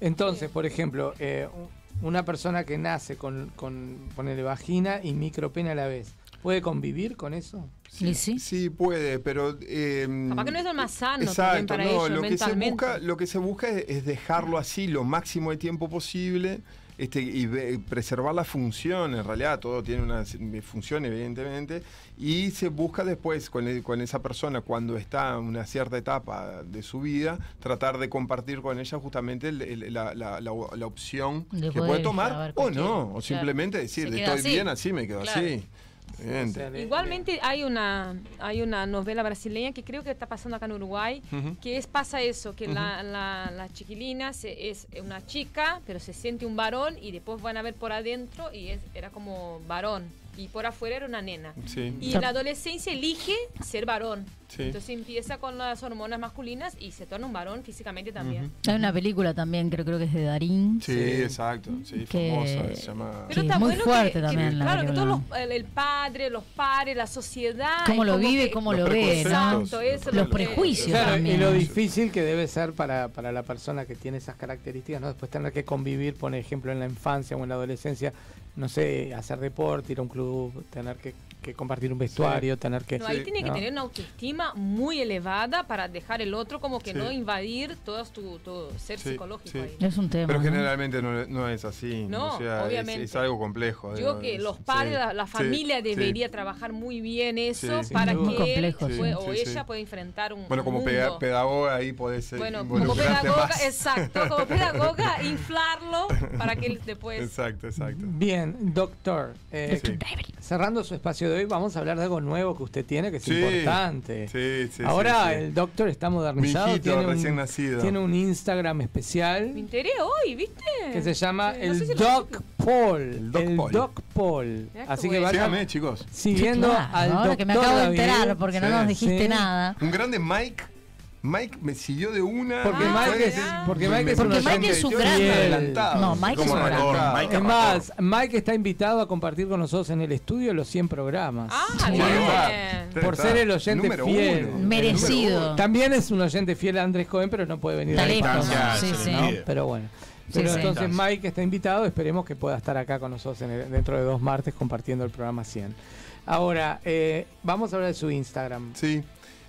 Entonces, por ejemplo, eh, una persona que nace con, con ponele vagina y micropene a la vez, ¿puede convivir con eso? Sí, sí puede, pero... eh, Capaz que no es lo más sano también Exacto, para no, ellos lo que, se busca, lo que se busca es, es dejarlo así lo máximo de tiempo posible este, y preservar la función. En realidad, todo tiene una función, evidentemente, y se busca después con, el- con esa persona, cuando está en una cierta etapa de su vida, tratar de compartir con ella justamente el- el- la, la- la- la opción que puede tomar o no, o claro. simplemente decir, estoy así. bien así, me quedo Claro. así. Igualmente hay una hay una novela brasileña que creo que está pasando acá en Uruguay, que es pasa eso, que la, la, la chiquilina se- es una chica, pero se siente un varón y después van a ver por adentro y es, era como varón. Y por afuera era una nena. Sí. Y en la adolescencia elige ser varón. Sí. Entonces empieza con las hormonas masculinas y se torna un varón físicamente también. Hay una película también, creo, creo que es de Darín. Sí, exacto. Sí, Que- famosa. Se llama. Pero está muy fuerte también la Claro, que todos los, el, el padre, los padres, la sociedad. Cómo lo como vive, que- cómo lo ve, ¿no? Exacto, eso es Los lo que- prejuicios Claro, y también. lo difícil que debe ser para, para la persona que tiene esas características, ¿no? Después tener que convivir, por ejemplo, en la infancia o en la adolescencia, no sé, hacer deporte, ir a un club, tener que, que compartir un vestuario, tener que... No, ahí tiene que ¿no? tener una autoestima muy elevada para dejar el otro como que Sí. no invadir todo tu, tu ser Sí, psicológico sí. ahí. Es un tema. Pero ¿no? generalmente no, no es así. No, o sea, es- obviamente. Es, algo complejo. Yo digo, que es- los padres, sí, la, familia sí. debería trabajar muy bien eso Sí, para que Muy él complejo, o Sí, sí. ella pueda enfrentar un Bueno, como mundo. pedagoga ahí podés eh, Bueno, como pedagoga, más. [laughs] exacto, como [laughs] pedagoga, inflarlo para que él después... Exacto, exacto. Bien, doctor, eh, Sí. cerrando su espacio de hoy, vamos a hablar de algo nuevo que usted tiene, que es Sí, importante. sí, sí, Ahora sí, sí. el doctor está modernizado, Mi hijito tiene, recién un, nacido. tiene un Instagram especial Me enteré hoy, ¿viste? que se llama Sí, no el sé si lo- Doc Paul. El Doc Doc, Paul. Paul. Mirá qué Así que vayan Síganme, chicos. siguiendo Sí, claro, al ahora que me doctor acabo de David. enterar porque no nos dijiste sí. nada. Un grande Mike. Mike me siguió de una. Porque Ah, Mike es, porque Mike es Porque Mike es un grande. adelantado. No, Mike es un adelantado. grande. Mike Es más, Mike está invitado a compartir con nosotros en el estudio los 100 programas. Ah, Sí. bien. por ser el oyente Número fiel. uno. Merecido. También es un oyente fiel a Andrés Cohen, pero no puede venir a la sí, sí. ¿no? Pero bueno. Pero sí. entonces Mike está invitado, esperemos que pueda estar acá con nosotros en el- dentro de dos martes compartiendo el programa 100. Ahora, eh, vamos a hablar de su Instagram. Sí.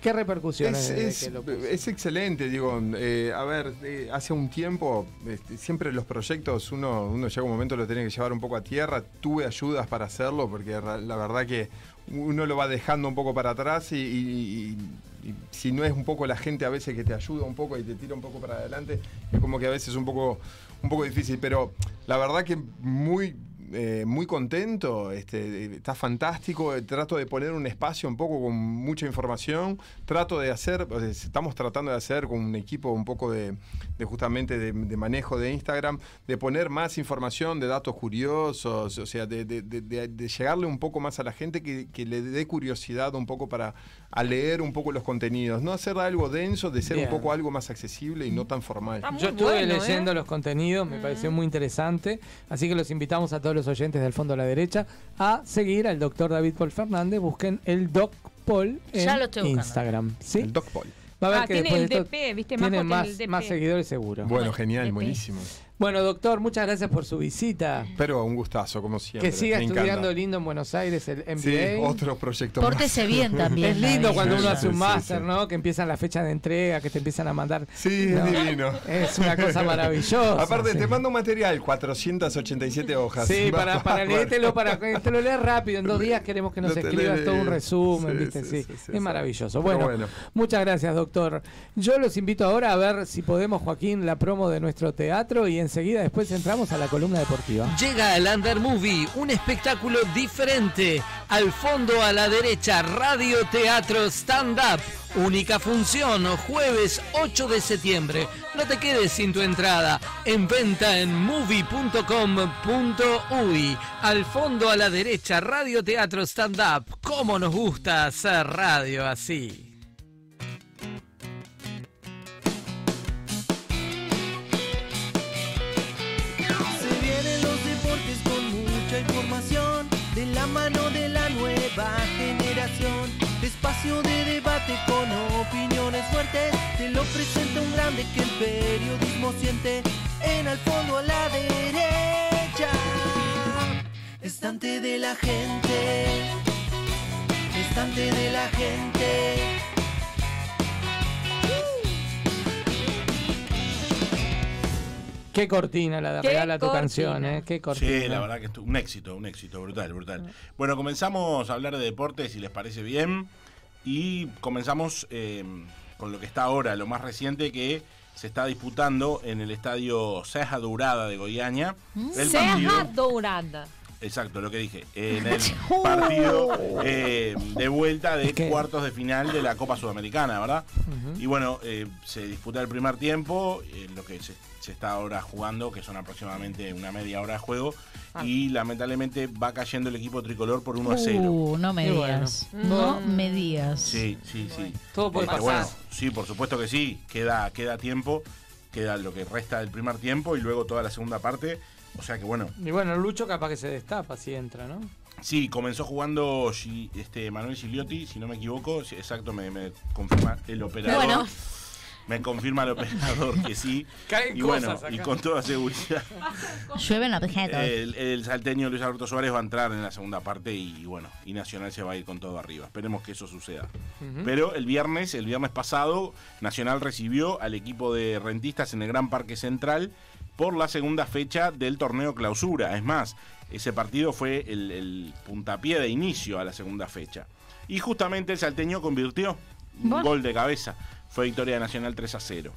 ¿Qué repercusiones Es, es- que es excelente, digo, eh, a ver, eh, hace un tiempo, este, siempre los proyectos uno, uno llega un momento lo tiene que llevar un poco a tierra, tuve ayudas para hacerlo, porque la verdad que uno lo va dejando un poco para atrás y, y- y- y si no es un poco la gente a veces que te ayuda un poco y te tira un poco para adelante, es como que a veces es un poco, un poco difícil, pero la verdad que muy... eh, muy contento, este, está fantástico, eh, trato de poner un espacio un poco con mucha información, trato de hacer, estamos tratando de hacer con un equipo un poco de, de justamente de, de manejo de Instagram, de poner más información, de datos curiosos, o sea, de, de- de- de- de llegarle un poco más a la gente que, que le dé curiosidad un poco para a leer un poco los contenidos, no hacer algo denso, de ser Bien. un poco algo más accesible y no tan formal. Yo estuve bueno, leyendo ¿eh? los contenidos, me pareció muy interesante, así que los invitamos a todos los oyentes del fondo a la derecha a seguir al doctor David Paul Fernández, busquen el Doc Paul en Ya lo estoy buscando. Instagram. ¿sí? El Doc Paul. Va a ver Ah, que tiene el esto DP, ¿viste? tiene más, el DP. más seguidores seguro. Bueno, genial, Depende. buenísimo. Bueno, doctor, muchas gracias por su visita. Pero un gustazo, como siempre. Que siga me estudiando encanta. lindo en Buenos Aires, el MBA. Sí, otro proyecto más. Pórtese bien [laughs] también. Es lindo cuando uno hace un sí, máster, sí. ¿no? Que empiezan la fecha de entrega, que te empiezan a mandar. Sí, No, es divino. Es una cosa maravillosa. Aparte, sí. te mando material, 487 hojas. Sí, [laughs] Va- para, para leértelo, para que te lo leas rápido. En dos días queremos que nos escribas todo un resumen, Sí, ¿viste? sí, Sí, sí, sí, es sí. maravilloso. Bueno, bueno. muchas gracias, doctor. Yo los invito ahora a ver si podemos, Joaquín, la promo de nuestro teatro y enseguida después entramos a la columna deportiva. Llega el Under Movie, un espectáculo diferente. Al fondo a la derecha, Radio Teatro Stand Up. Única función, jueves 8 de septiembre. No te quedes sin tu entrada. En venta en movie.com.uy. Al fondo a la derecha, Radio Teatro Stand Up. ¿Cómo nos gusta hacer radio así? De la mano de la nueva generación. Espacio de debate con opiniones fuertes. Te lo presenta un grande que el periodismo siente. En al fondo a la derecha. Estante de la gente. Estante de la gente. Qué cortina la de Qué regala tu cortina. canción, ¿eh? Qué cortina. Sí, la verdad que es un éxito, un éxito, brutal, brutal. Bueno, comenzamos a hablar de deportes, si les parece bien, y comenzamos eh, con lo que está ahora, lo más reciente que se está disputando en el estadio Ceja Dourada de Goiânia. Serra partido- Dourada. Exacto, lo que dije. En [laughs] el partido eh, de vuelta de ¿Qué? cuartos de final de la Copa Sudamericana, ¿verdad? Y bueno, eh, se disputa el primer tiempo, eh, lo que se, se está ahora jugando, que son aproximadamente una media hora de juego, y lamentablemente va cayendo el equipo tricolor por 1 a 0. Uh, no me Qué bueno. digas. No me digas. Sí, sí, sí. Todo puede Este, pasar. bueno, sí, por supuesto que sí. Queda, queda tiempo, queda lo que resta del primer tiempo y luego toda la segunda parte. O sea que bueno, Y bueno, Lucho capaz que se destapa si entra, ¿no? sí, comenzó jugando este Manuel Gigliotti, si no me equivoco. Exacto, me, me confirma el operador. Bueno. Me confirma el operador que sí. [laughs] Caen y bueno, cosas y con toda seguridad. [laughs] Llueven objetos. El, el salteño Luis Alberto Suárez va a entrar en la segunda parte y bueno, y Nacional se va a ir con todo arriba. Esperemos que eso suceda. Pero el viernes, el viernes pasado, Nacional recibió al equipo de rentistas en el Gran Parque Central por la segunda fecha del torneo clausura. Es más, ese partido fue el, el puntapié de inicio a la segunda fecha. Y justamente el salteño convirtió un gol de cabeza. Fue victoria Nacional 3 a 0.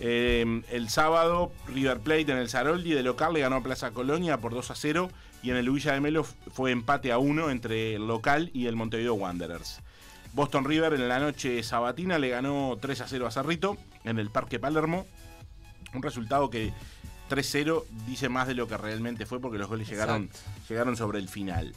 Eh, el sábado, River Plate en el Saroldi de local le ganó a Plaza Colonia por 2 a 0 y en el Villa de Melo fue empate a 1 entre el local y el Montevideo Wanderers. Boston River en la noche sabatina le ganó 3 a 0 a Cerrito en el Parque Palermo. Un resultado que 3-0 dice más de lo que realmente fue porque los goles llegaron, llegaron sobre el final.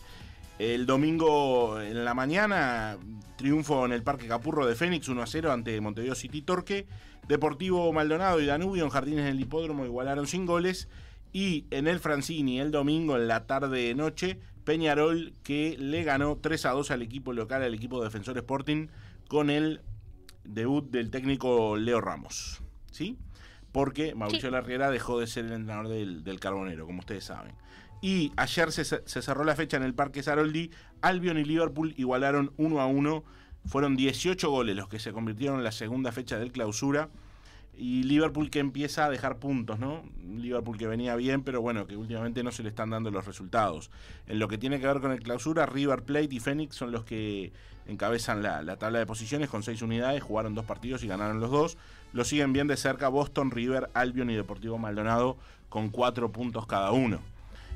El domingo en la mañana, triunfo en el Parque Capurro de Fénix 1 a 0 ante Montevideo City Torque. Deportivo Maldonado y Danubio en Jardines del Hipódromo igualaron sin goles. Y en el Francini el domingo en la tarde noche, Peñarol que le ganó 3 a 2 al equipo local, al equipo Defensor Sporting, con el debut del técnico Leo Ramos. ¿Sí? Porque Mauricio Larriera dejó de ser el entrenador del, del Carbonero, como ustedes saben. Y ayer se, se cerró la fecha en el Parque Saroldi. Albion y Liverpool igualaron 1 a 1. Fueron 18 goles los que se convirtieron en la segunda fecha del clausura. Y Liverpool que empieza a dejar puntos, ¿no? Liverpool que venía bien, pero bueno, que últimamente no se le están dando los resultados. En lo que tiene que ver con el clausura, River Plate y Phoenix son los que encabezan la, la tabla de posiciones con seis unidades, jugaron dos partidos y ganaron los dos. Lo siguen bien de cerca Boston, River, Albion y Deportivo Maldonado con cuatro puntos cada uno.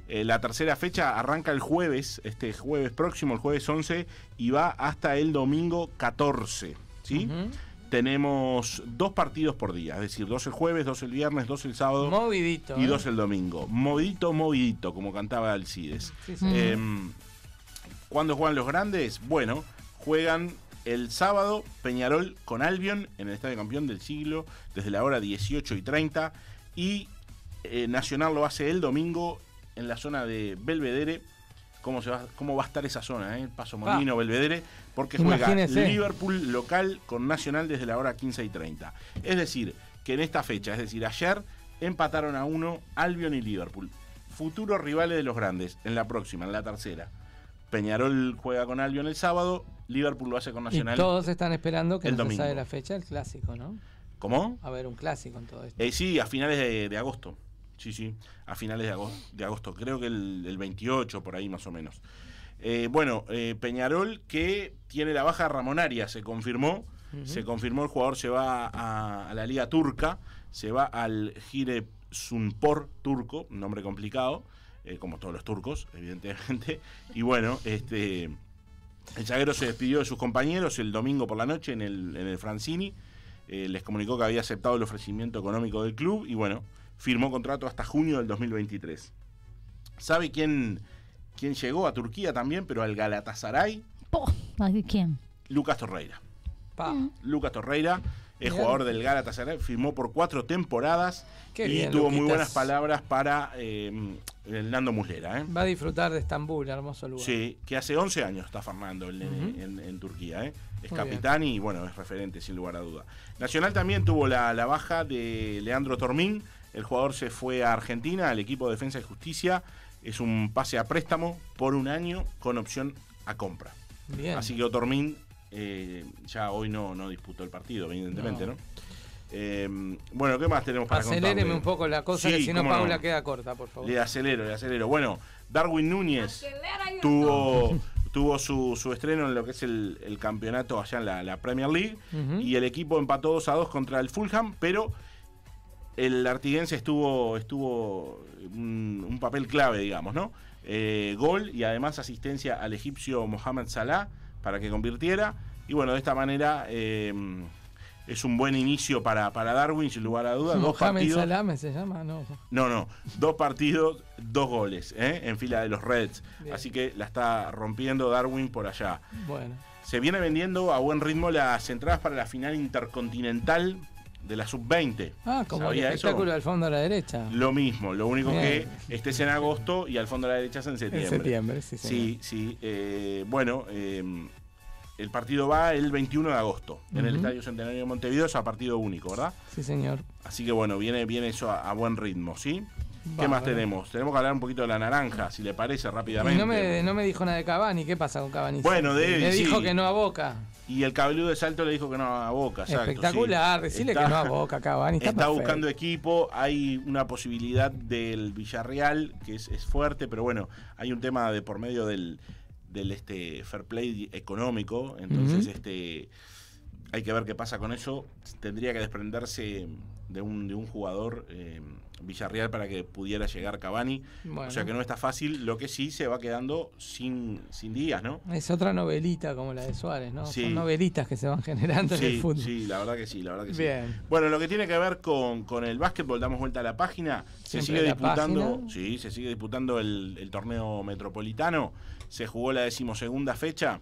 Eh, la tercera fecha arranca el jueves, este jueves próximo, el jueves 11, y va hasta el domingo 14. ¿sí? Tenemos dos partidos por día, es decir, dos el jueves, dos el viernes, dos el sábado Movidito. y ¿eh? dos el domingo. Movidito, movidito, como cantaba Alcides. Sí. Em, ¿Cuándo juegan los grandes? Bueno, juegan el sábado Peñarol con Albion en el Estadio Campeón del Siglo desde la hora 18 y 30 y eh, Nacional lo hace el domingo en la zona de Belvedere. ¿Cómo, se va, cómo va a estar esa zona? eh? Paso Molino, Belvedere, porque juega Imagínese. Liverpool local con Nacional desde la hora 15 y 30. Es decir, que en esta fecha, es decir, ayer empataron a uno Albion y Liverpool. Futuros rivales de los grandes en la próxima, en la tercera. Peñarol juega con Albion el sábado, Liverpool lo hace con Y Nacional. todos están esperando que el no se sabe la fecha del clásico, ¿no? ¿Cómo? A ver, un clásico en todo esto. Eh, sí, a finales de, de agosto. Sí, sí, a finales de agosto. De agosto. Creo que el, el 28, por ahí más o menos. Eh, bueno, eh, Peñarol que tiene la baja Ramonaria, se confirmó. Se confirmó, el jugador se va a, a la liga turca, se va al Gire Sunpor turco, un nombre complicado, como todos los turcos, evidentemente. [laughs] Y bueno, este el zaguero se despidió de sus compañeros el domingo por la noche en el, en el Francini. Eh, les comunicó que había aceptado el ofrecimiento económico del club y bueno, firmó contrato hasta junio del 2023. ¿Sabe quién, quién llegó a Turquía también, pero al Galatasaray? Ay, ¿Quién? Lucas Torreira. Pa. Lucas Torreira es jugador del Galatasaray, firmó por cuatro temporadas Qué y bien, tuvo muy buenas palabras para eh, el Nando Muslera. ¿eh? Va a disfrutar de Estambul, hermoso lugar. Sí, que hace 11 años está Fernando el nene Ujú. en, en Turquía. ¿eh? Es Muy capitán y bueno, es referente sin lugar a duda. Nacional también tuvo la, la baja de Leandro Tormín. El jugador se fue a Argentina, al equipo de Defensa y Justicia. Es un pase a préstamo por un año con opción a compra. Bien. Así que Otormín eh, ya hoy no, no disputó el partido, evidentemente, ¿no? No. Eh, bueno, ¿qué más tenemos para Aceléreme contarle? un poco la cosa, Sí, que si no Paula queda corta, por favor. Le acelero, le acelero. Bueno, Darwin Núñez tuvo, tuvo su, su estreno en lo que es el, el campeonato allá en la, la Premier League y el equipo empató 2 a 2 contra el Fulham, pero el artiguense estuvo, estuvo un, un papel clave, digamos, ¿no? eh, gol y además asistencia al egipcio Mohamed Salah para que convirtiera. Y bueno, de esta manera eh, es un buen inicio para, para Darwin, sin lugar a dudas. Dos partidos. Salame se llama, no. No, no, dos partidos, dos goles ¿eh? en fila de los Reds. Bien. Así que la está rompiendo Darwin por allá. Bueno. Se viene vendiendo a buen ritmo las entradas para la final intercontinental de la sub-20. Ah, como el ¿Sabía eso? espectáculo al fondo a la derecha. Lo mismo, lo único Bien. que este es en agosto y al fondo a la derecha es en septiembre. septiembre, sí, señor. Sí, sí. eh, bueno, eh, el partido va el 21 de agosto en el. Estadio Centenario de Montevideo, es a partido único, ¿verdad? Sí, señor. Así que bueno, viene, viene eso a, a buen ritmo, ¿sí? ¿Qué más tenemos? Tenemos que hablar un poquito de la naranja, si le parece, rápidamente. Y no me, no me dijo nada de Cavani. ¿Qué pasa con Cavani? Bueno, de él, dijo que no a Boca. Y el cabelludo de Salto le dijo que no a Boca, exacto, sí. Espectacular. Decirle Está- que no a Boca, [laughs] Cavani. Está, Está, buscando equipo, hay una posibilidad del Villarreal, que es, es fuerte, pero bueno, hay un tema de por medio del, del este fair play económico, entonces este hay que ver qué pasa con eso. Tendría que desprenderse de un, de un jugador eh, Villarreal para que pudiera llegar Cavani. Bueno. O sea que no está fácil, lo que sí se va quedando sin, sin días, ¿no? Es otra novelita como la de Suárez, ¿no? Sí. Son novelitas que se van [laughs] generando en el Sí, fútbol. sí, la verdad que sí, la verdad que sí. Bien. Bueno, lo que tiene que ver con, con el básquetbol, damos vuelta a la página. Se sigue disputando, página. sí, se sigue disputando el, el torneo metropolitano. Se jugó la decimosegunda fecha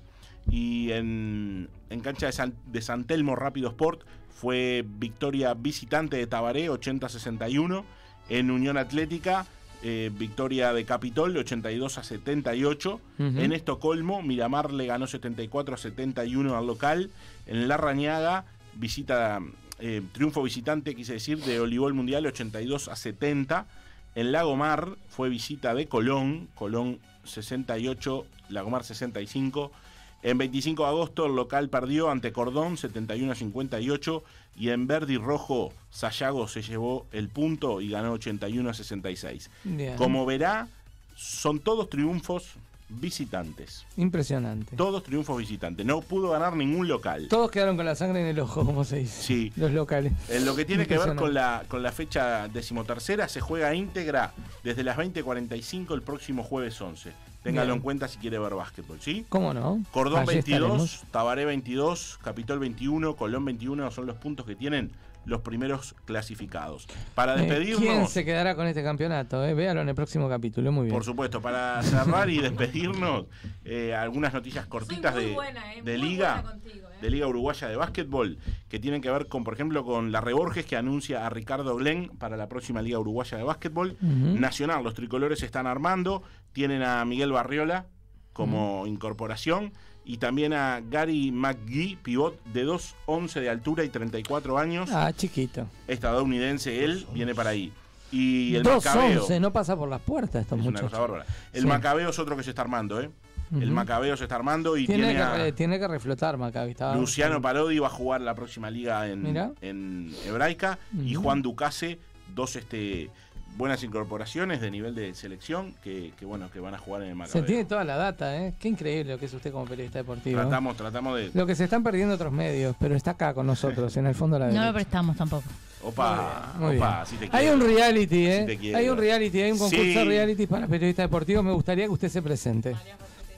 y en, en cancha de San, de San Telmo Rápido Sport fue victoria visitante de Tabaré 80-61. En Unión Atlética, eh, victoria de Capitol 82 a 78. Ujú. En Estocolmo, Miramar le ganó 74 a 71 al local. En La Rañaga, visita, eh, triunfo visitante, quise decir, de Olivol Mundial 82 a 70. En Lagomar fue visita de Colón, Colón 68, Lagomar 65. En 25 de agosto el local perdió ante Cordón 71 a 58 y en verde y rojo Sayago se llevó el punto y ganó 81 a 66. Bien. Como verá, son todos triunfos visitantes. Impresionante. Todos triunfos visitantes. No pudo ganar ningún local. Todos quedaron con la sangre en el ojo, como se dice. Sí. Los locales. En lo que tiene que ver con la, con la fecha decimotercera, se juega íntegra desde las 20.45 el próximo jueves 11. Téngalo en cuenta si quiere ver básquetbol, ¿sí? ¿Cómo no? Cordón Allí 22, estaremos. Tabaré 22, Capitol 21, Colón 21 son los puntos que tienen los primeros clasificados. Para Eh, despedirnos, ¿Quién se quedará con este campeonato? Eh? Véalo en el próximo capítulo. Muy bien. por supuesto, para cerrar y despedirnos, eh, algunas noticias cortitas de, buena, eh, de Liga. contigo, eh. de Liga Uruguaya de Básquetbol, que tienen que ver con, por ejemplo, con la Reborges, que anuncia a Ricardo Glenn para la próxima Liga Uruguaya de Básquetbol. Nacional, los tricolores se están armando, tienen a Miguel Barriola como incorporación y también a Gary McGee, pivot de 2'11 de altura y 34 años, Ah, chiquito. estadounidense, él viene para ahí. Y el Macabeo, 211, no pasa por las puertas estos es una cosa bárbara. El Sí. Macabeo es otro que se está armando, ¿eh? El. Macabeo se está armando y Tiene, tiene, que, a... re- tiene que reflotar Maccabi. Luciano Parodi va a jugar la próxima liga en, en Hebraica y. Juan Ducase, dos este, buenas incorporaciones de nivel de selección que, que, bueno que van a jugar en el Se Maccabi. tiene toda la data, ¿eh? Qué increíble lo que es usted como periodista deportivo. Tratamos, tratamos de. Lo que se están perdiendo otros medios, pero está acá con nosotros, en el fondo de la [laughs] No lo prestamos tampoco. Opa, Muy opa, si te Hay un reality, ¿eh? Si te quiero. hay un reality, hay un concurso Sí. de reality para periodistas deportivos. Me gustaría que usted se presente.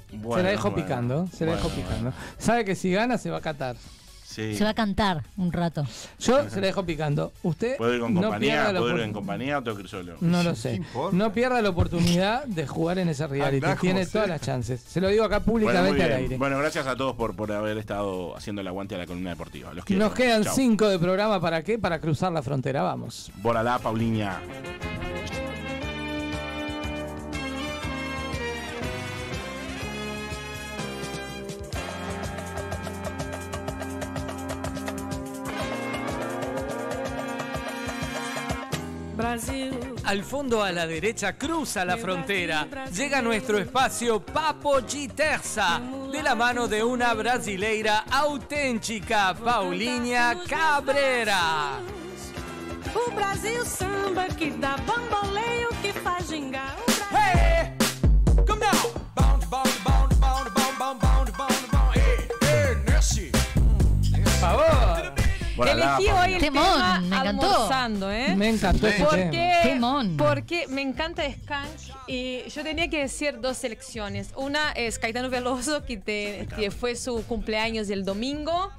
se Bueno, la dejo bueno, picando, se la dejo bueno, picando. Sabe que si gana se va a catar. Sí. Se va a cantar un rato. Yo se la dejo picando. Usted ¿Puedo ir con no compañía? pierda la ¿Puedo ir en compañía o tengo que ir solo? No lo sé. No pierda la oportunidad de jugar en ese reality. Andá, Tiene todas las chances. Se lo digo acá Bueno, públicamente al bien. aire. Bueno, gracias a todos por, por haber estado haciendo el aguante a la columna deportiva. Los quiero. Nos quedan Chau. cinco de programa. ¿Para qué? Para cruzar la frontera. Vamos. Bórala, Pauliña. Brasil. Al fondo a la derecha cruza la frontera. Llega nuestro espacio Papo Terza, de la mano de una brasileira auténtica, Paulinha Cabrera. O Brasil samba que dá bamboleio que faz gingar. O Brasil... Hey! Come now! Bounce, bounce, bounce, bounce, bounce, bounce, bounce, bounce, bounce. Hey, hey. Por favor. Por Elegí hoy Paulina. el Temón, tema me encantó. almorzando, ¿eh? Me encantó ese tema. Porque, Temón. porque me encanta Skank y yo tenía que decir dos selecciones. Una es Caetano Veloso, que, te- que fue su cumpleaños el domingo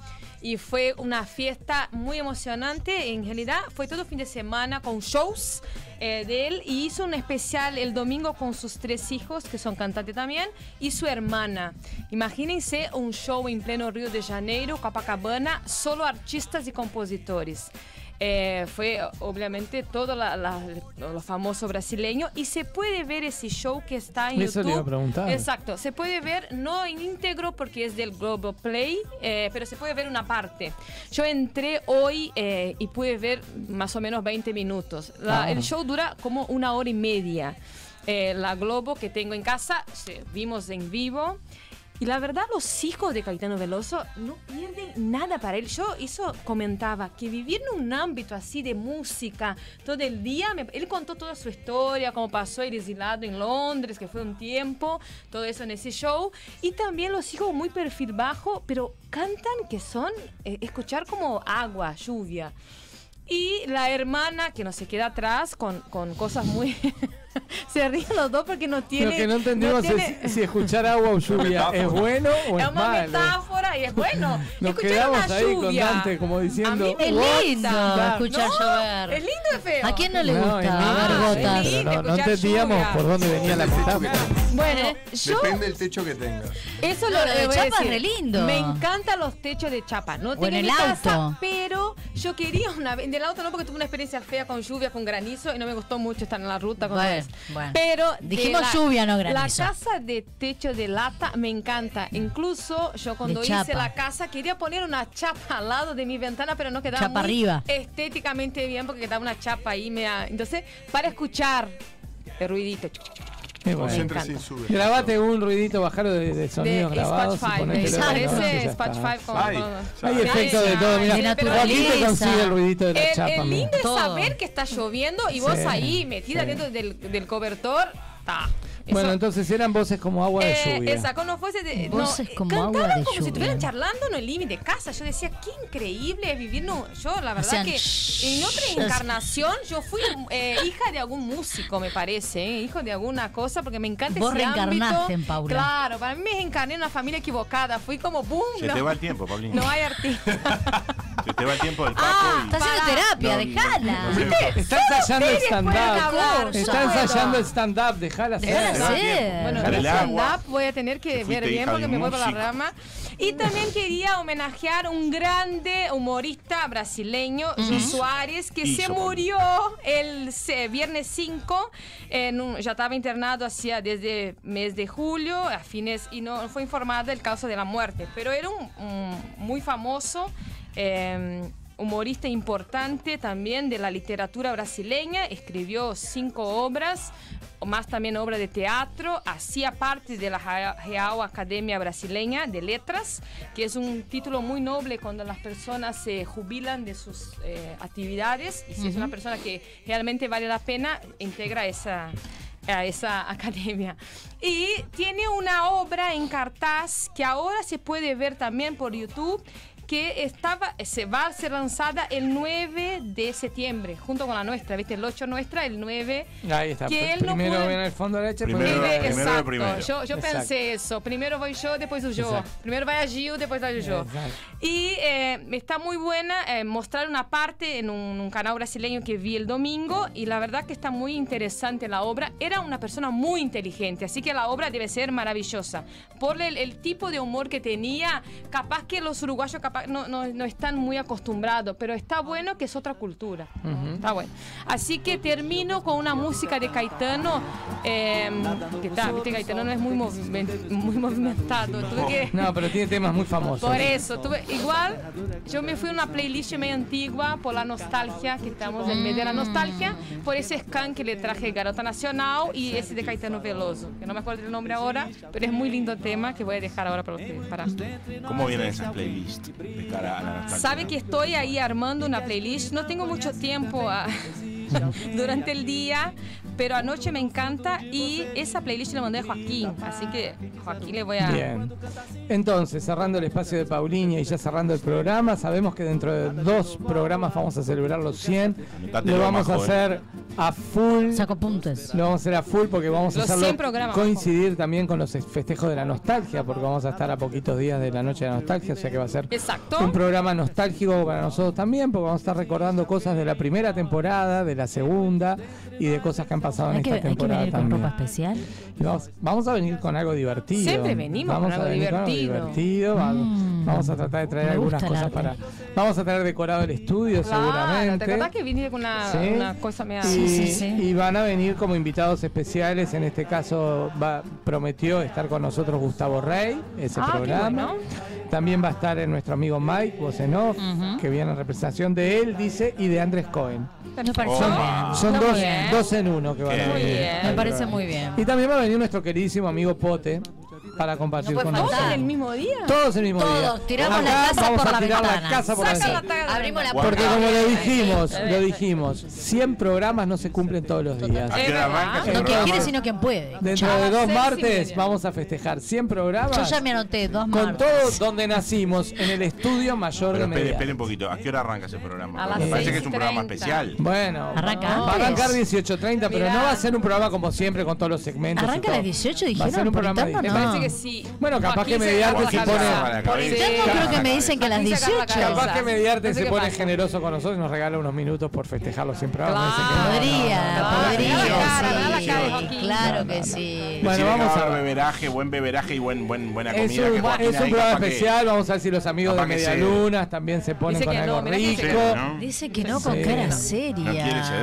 y fue una fiesta muy emocionante. En realidad fue todo fin de semana con shows eh, de él y hizo un especial el domingo con sus tres hijos, que son cantantes también, y su hermana. Imagínense un show en pleno Río de Janeiro, Copacabana, solo artistas y compositores. Eh, fue obviamente todo la- la- lo famoso brasileño y se puede ver ese show que está en Eso YouTube. iba a preguntar. Exacto, se puede ver no en íntegro porque es del Global Play, eh, pero se puede ver una parte. Yo entré hoy eh, y pude ver más o menos 20 minutos. La- Ah. El show dura como una hora y media. La Globo que tengo en casa, vimos en vivo. Y la verdad, los hijos de Caetano Veloso no pierden nada para él. Yo eso comentaba, que vivir en un ámbito así de música todo el día, él contó toda su historia, cómo pasó el exilado en Londres, que fue un tiempo, todo eso en ese show. Y también los hijos muy perfil bajo, pero cantan que son, eh, escuchar como agua, lluvia. Y la hermana que no se queda atrás con, con cosas muy... [laughs] se ríen los dos porque no tiene... Lo que no entendimos tiene- es si escuchar agua o lluvia [laughs] es bueno o es es malo. Y es bueno. [laughs] Nos quedamos una ahí con lluvia. Dante como diciendo. A mí me Es lindo escuchar No, llover. Es lindo o feo. ¿A quién no le No, gusta ver es lindo, no, no escuchar entendíamos lluvia. por dónde venía la metáfora. Bueno, yo Depende del techo que tengas. eso No, lo, lo de le voy a Chapa es decir. re lindo. Me encantan los techos de chapa. No tengo en en el mi casa, auto. pero yo quería una vez. Del auto no, porque tuve una experiencia fea con lluvia, con granizo y no me gustó mucho estar en la ruta con Bueno, bueno. Pero Dijimos lluvia, no La granizo. casa de techo de lata me encanta. Incluso yo cuando hice chapa. la casa quería poner una chapa al lado de mi ventana, pero no quedaba Chapa muy arriba. estéticamente bien porque quedaba una chapa ahí. Me, entonces, para escuchar el ruidito. Bueno. Grabate un ruidito, bajalo de, de sonidos de Spotify. parece Spotify está. todo. Hay de todo. Mira, te consigue el ruidito de la El, chapa. el lindo es saber que está lloviendo y vos Sí, ahí metida sí. dentro del, del cobertor. Ta. Eso- Bueno, entonces eran voces como agua de eh, lluvia. esa, cuando fuese de, Voces no, como cantaban agua de como si lluvia. estuvieran charlando en el límite de casa. Yo decía, qué increíble es vivir. No, yo, la verdad, Hacían que en otra encarnación, yo fui eh, hija de algún músico, me parece, eh, hijo de alguna cosa, porque me encanta Vos ese reencarnaste ámbito. en Paula. Claro, para mí me encarné en una familia equivocada. Fui como, boom. Se no, te va el tiempo, Paulina. no hay artista. [laughs] Se te va el tiempo del Paco Ah, y... Está haciendo terapia, No, dejala. no, no, no. Está ensayando stand-up. Está ensayando el stand-up. Dejala Dejala hacer. Bueno, el el agua. stand-up voy a tener que ver bien porque me voy por la rama. Y también quería homenajear un grande humorista brasileño, Jô Soares, que Y se murió el se- viernes 5. en un- ya estaba internado hacía desde mes de julio a fines y no fue informada del caso de la muerte. Pero era un, un muy famoso. eh, humorista importante también de la literatura brasileña, escribió cinco obras, más también obras de teatro, hacía parte de la Rea- Real Academia Brasileña de Letras, que es un título muy noble cuando las personas se jubilan de sus eh, actividades y si es una persona que realmente vale la pena, integra esa a esa [laughs] academia. Y tiene una obra en cartaz que ahora se puede ver también por YouTube que estaba, se va a ser lanzada el 9 de septiembre, junto con la nuestra, ¿viste? El 8 nuestra, el 9. Ahí está. Que él no Primero pudo- viene el fondo de leche, Primero- primero exacto. primero. Yo, yo Exacto. pensé eso. Primero voy yo, después yo. Exacto. Primero vaya Gil, después voy yo. Exacto. Y eh, está muy buena. eh, mostrar una parte en un, un canal brasileño que vi el domingo. Y la verdad que está muy interesante la obra. Era una persona muy inteligente, así que la obra debe ser maravillosa. Por el, el tipo de humor que tenía, capaz que los uruguayos capaz, no, no, no están muy acostumbrados, pero está bueno que es otra cultura. Ujú. Está bueno. Así que termino con una música de Caetano. eh, que está, viste, Caetano no es muy, movimen- muy movimentado. Tuve que. [laughs] No, pero tiene temas muy famosos. Por eso, tuve, igual, yo me fui a una playlist medio antigua por la nostalgia, que estamos en medio de la nostalgia, por ese scan que le traje Garota Nacional y ese de Caetano Veloso, que no me acuerdo el nombre ahora, pero es muy lindo tema que voy a dejar ahora para ustedes. Para. ¿Cómo vienen esas playlists Sabe que estoy ahí armando una playlist, no tengo mucho tiempo a- [laughs] durante el día, pero anoche me encanta y esa playlist le mandé a Joaquín, así que Joaquín le voy a... Bien. Entonces, cerrando el espacio de Paulinia y ya cerrando el programa, sabemos que dentro de dos programas vamos a celebrar los 100. Anotátelo, Lo vamos a eh. hacer a full. Saco puntos. Lo vamos a hacer a full porque vamos a hacerlo 100 programas, coincidir también con los festejos de la nostalgia, porque vamos a estar a poquitos días de la noche de la nostalgia, o sea que va a ser Exacto. un programa nostálgico para nosotros también, porque vamos a estar recordando cosas de la primera temporada, de la segunda y de cosas que han pasado en Hay que, esta hay que temporada venir con también. ropa especial. Y vamos, vamos a venir con algo divertido. Siempre venimos con vamos algo a venir divertido. divertido. Va- Mm. Vamos a tratar de traer Me algunas cosas arte. para. Vamos a traer decorado el estudio Claro, seguramente. ¿te acordás que viniste con una, Sí. una cosa media... Y, y van a venir como invitados especiales. En este caso va, prometió estar con nosotros Gustavo Rey, ese Ah, qué programa. bueno. También va a estar en nuestro amigo Mike Bosenov, que viene en representación de él, dice, y de Andrés Cohen. Me parece Son, muy bien. son dos, muy dos en uno que van a Muy venir. bien. Me parece muy bien. Y también va a venir nuestro queridísimo amigo Pote para compartir No con nosotros. faltar. ¿El mismo día? Todos el mismo día. Todos, tiramos Acá la casa vamos por a la tirar ventana. la casa por la Saca la ventana. Abrimos la Porque puerta. como lo dijimos, lo dijimos, 100 programas no se cumplen todos los días. ¿A qué hora arranca ese No quien quiere, sino quien puede. Dentro de dos martes vamos a festejar 100 programas. Yo ya me anoté dos Con martes. todo donde nacimos, en el estudio mayor Pero de media. espere un poquito. ¿A qué hora arranca ese programa? A las Me parece que es 6:30. un programa especial. Bueno, Arranca va a arrancar 18.30, pero no va a ser un programa como siempre con todos los segmentos. Arranca a las 18, Va a dijeron. ser un programa que sí. Bueno, capaz que agarra se pone-. Por interno creo que me dicen que a las Joaquín se agarra la 18. Capaz que Mediarte se pone generoso con nosotros y nos regala unos minutos por festejar los 100 programas. Me Claro. dice que no, Podría, podría. Claro que sí. Bueno, vamos va a- beberaje, buen beberaje y buen, buen, buena comida. es un programa especial, vamos a ver si los amigos de capaz que Media se- Lunas también se ponen con algo rico. Dice que no con cara seria.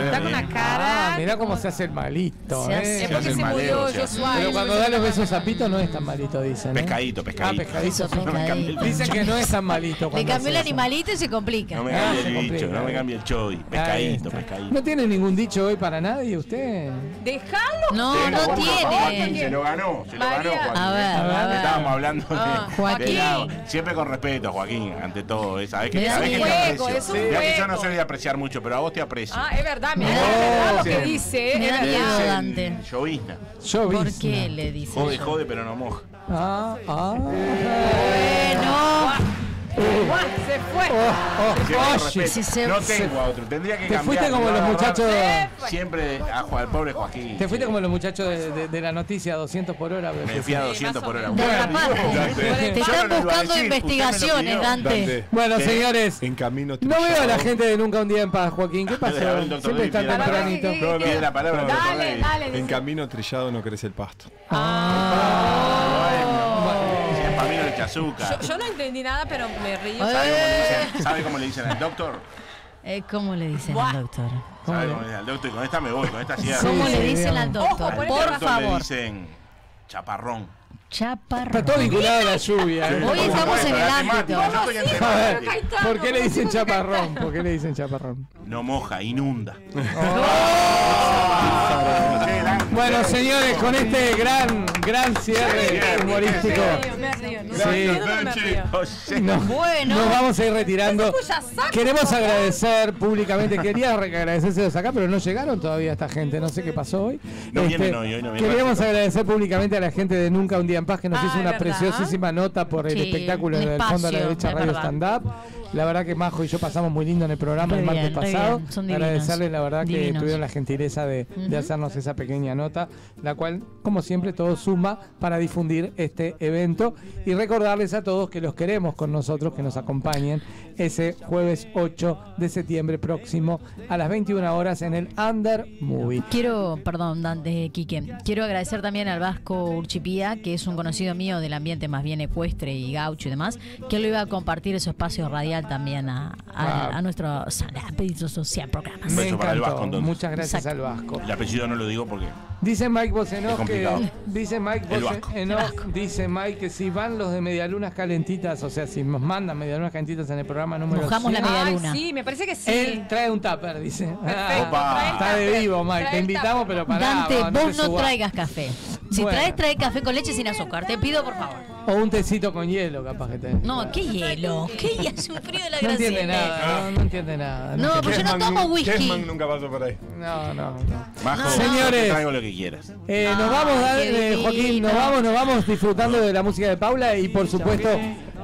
Está con ¿eh? una cara... Ah, mirá cómo se hace el malito, Se ¿eh? hace- Es Se porque hace se el Joshua. Pero cuando da los besos a Pito no es tan malito, dicen. ¿eh? Pescadito, Ah, pescadito. pescadito. [laughs] Eso, No me cambie el pescadito. Dicen que no es tan malito. Le cambió el eso. animalito y se complica. No me Ah, cambie el bicho, complica, no me eh. cambie el choy. Pescadito, pescadito. ¿No tiene ningún dicho hoy para nadie usted? Déjalo. No, no tiene. Se lo ganó, se lo ganó. Joaquín. A ver, a ver. Estábamos hablando de, Ah, de Joaquín. la- siempre con respeto, Joaquín, ante todo. ¿eh? Sabés que, Me sabés que te aprecio. es un Mirá que yo no soy de apreciar mucho, pero a vos te aprecio. Ah, es verdad, mira, Me es da- verdad lo que dice. Me es da verdad. miedo, Dante. llovizna. ¿Por qué le dice? Jode, jode, pero no moja. Ah, ah. Bueno. Se fue. Oh, Siempre con oye. si se- no se- tengo a otro. Tendría que Te cambiar. fuiste como no los muchachos. Siempre a Juan, al pobre Joaquín. Te fuiste como los muchachos de, de- de la noticia, 200 por hora. Me fui a 200 por hora. Te. Te están no buscando investigaciones, pidió. Dante. Dante, Bueno, Sí. señores, en camino no veo a la gente de Nunca un Día en Paz, Joaquín. ¿Qué pasó? Un doctor Siempre está tempranito. No, la palabra. Dale, dale. En camino trillado no crece el pasto. Si le azúcar. Yo, yo no entendí nada, pero me río. ¿Sabe cómo le dicen, ¿Sabe cómo le dicen al doctor? Eh, ¿Cómo le dicen Buah. al doctor? ¿Sabe cómo le dicen al doctor? Y con esta me voy, con esta cierro. ¿Cómo le dicen al doctor? Ojo, Al Por doctor le favor. dicen chaparrón. Chaparro. Está todo vinculado a la lluvia. ¿eh? Hoy Por estamos en el ámbito. ¿por qué le dicen chaparrón? ¿Por qué le dicen chaparrón? No moja, inunda. Bueno, señores, con este gran, gran cierre humorístico. Sí. no, no, me río. José. No, Bueno. Nos vamos a ir retirando. Queremos agradecer públicamente, quería re- agradecérselos acá, pero no llegaron todavía esta gente, no sé qué pasó hoy. Este, No vienen hoy, hoy no vienen. Queríamos agradecer públicamente a la gente de Nunca un Día en Paz que nos Ah, hizo una verdad. preciosísima nota por el Sí, espectáculo del Fondo a la Derecha Radio. Stand Up. La verdad que Majo y yo pasamos muy lindo en el programa Re el martes bien, pasado. son. Agradecerles la verdad que tuvieron la gentileza de, hacernos esa pequeña nota, la cual, como siempre, todo suma para difundir este evento y recordarles a todos que los queremos con nosotros, que nos acompañen ese jueves 8 de septiembre próximo a las 21 horas en el Under Movie. Quiero, perdón, Dante, Quique, quiero agradecer también al Vasco Urchipía, que es un conocido mío del ambiente más bien ecuestre y gaucho y demás, que él lo iba a compartir su espacio radial también a, a, Ah. a nuestros pedidos social programas. Un Me beso para el encantó. Vasco, entonces. Muchas gracias Exacto. al Vasco. El apellido no lo digo porque. Dice Mike Bosenov que dice Mike Bosenov, dice Mike que si van los de medialunas calentitas, o sea, si nos mandan medialunas calentitas en el programa número Mojamos la 100, Ay, medialuna. sí, me parece que sí. él trae un tupper, dice. Opa. el Está de vivo, Mike. trae Te invitamos, pero pará. Dante, vamos, vos no subas. traigas café. Si Bueno. traes, trae café con leche sin azúcar. Te pido, por favor. O un tecito con hielo, capaz que te. No, qué hielo. ¿Qué hace un frío de la No entiende nada, no, no entiende nada. No, entiende pues yo no tomo whisky. Kessman nunca pasó por ahí. No, no, no. Majo, No, te señores. traigo lo que quieras. Eh, nos vamos, eh, Joaquín, nos vamos, nos vamos disfrutando de la música de Paula y por supuesto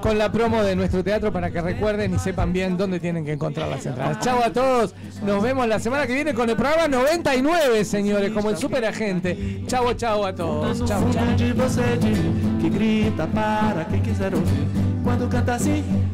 con la promo de nuestro teatro para que recuerden y sepan bien dónde tienen que encontrar las entradas. Chao a todos, nos vemos la semana que viene con el programa 99, señores, como el superagente. Chao, chao a todos. no Chao,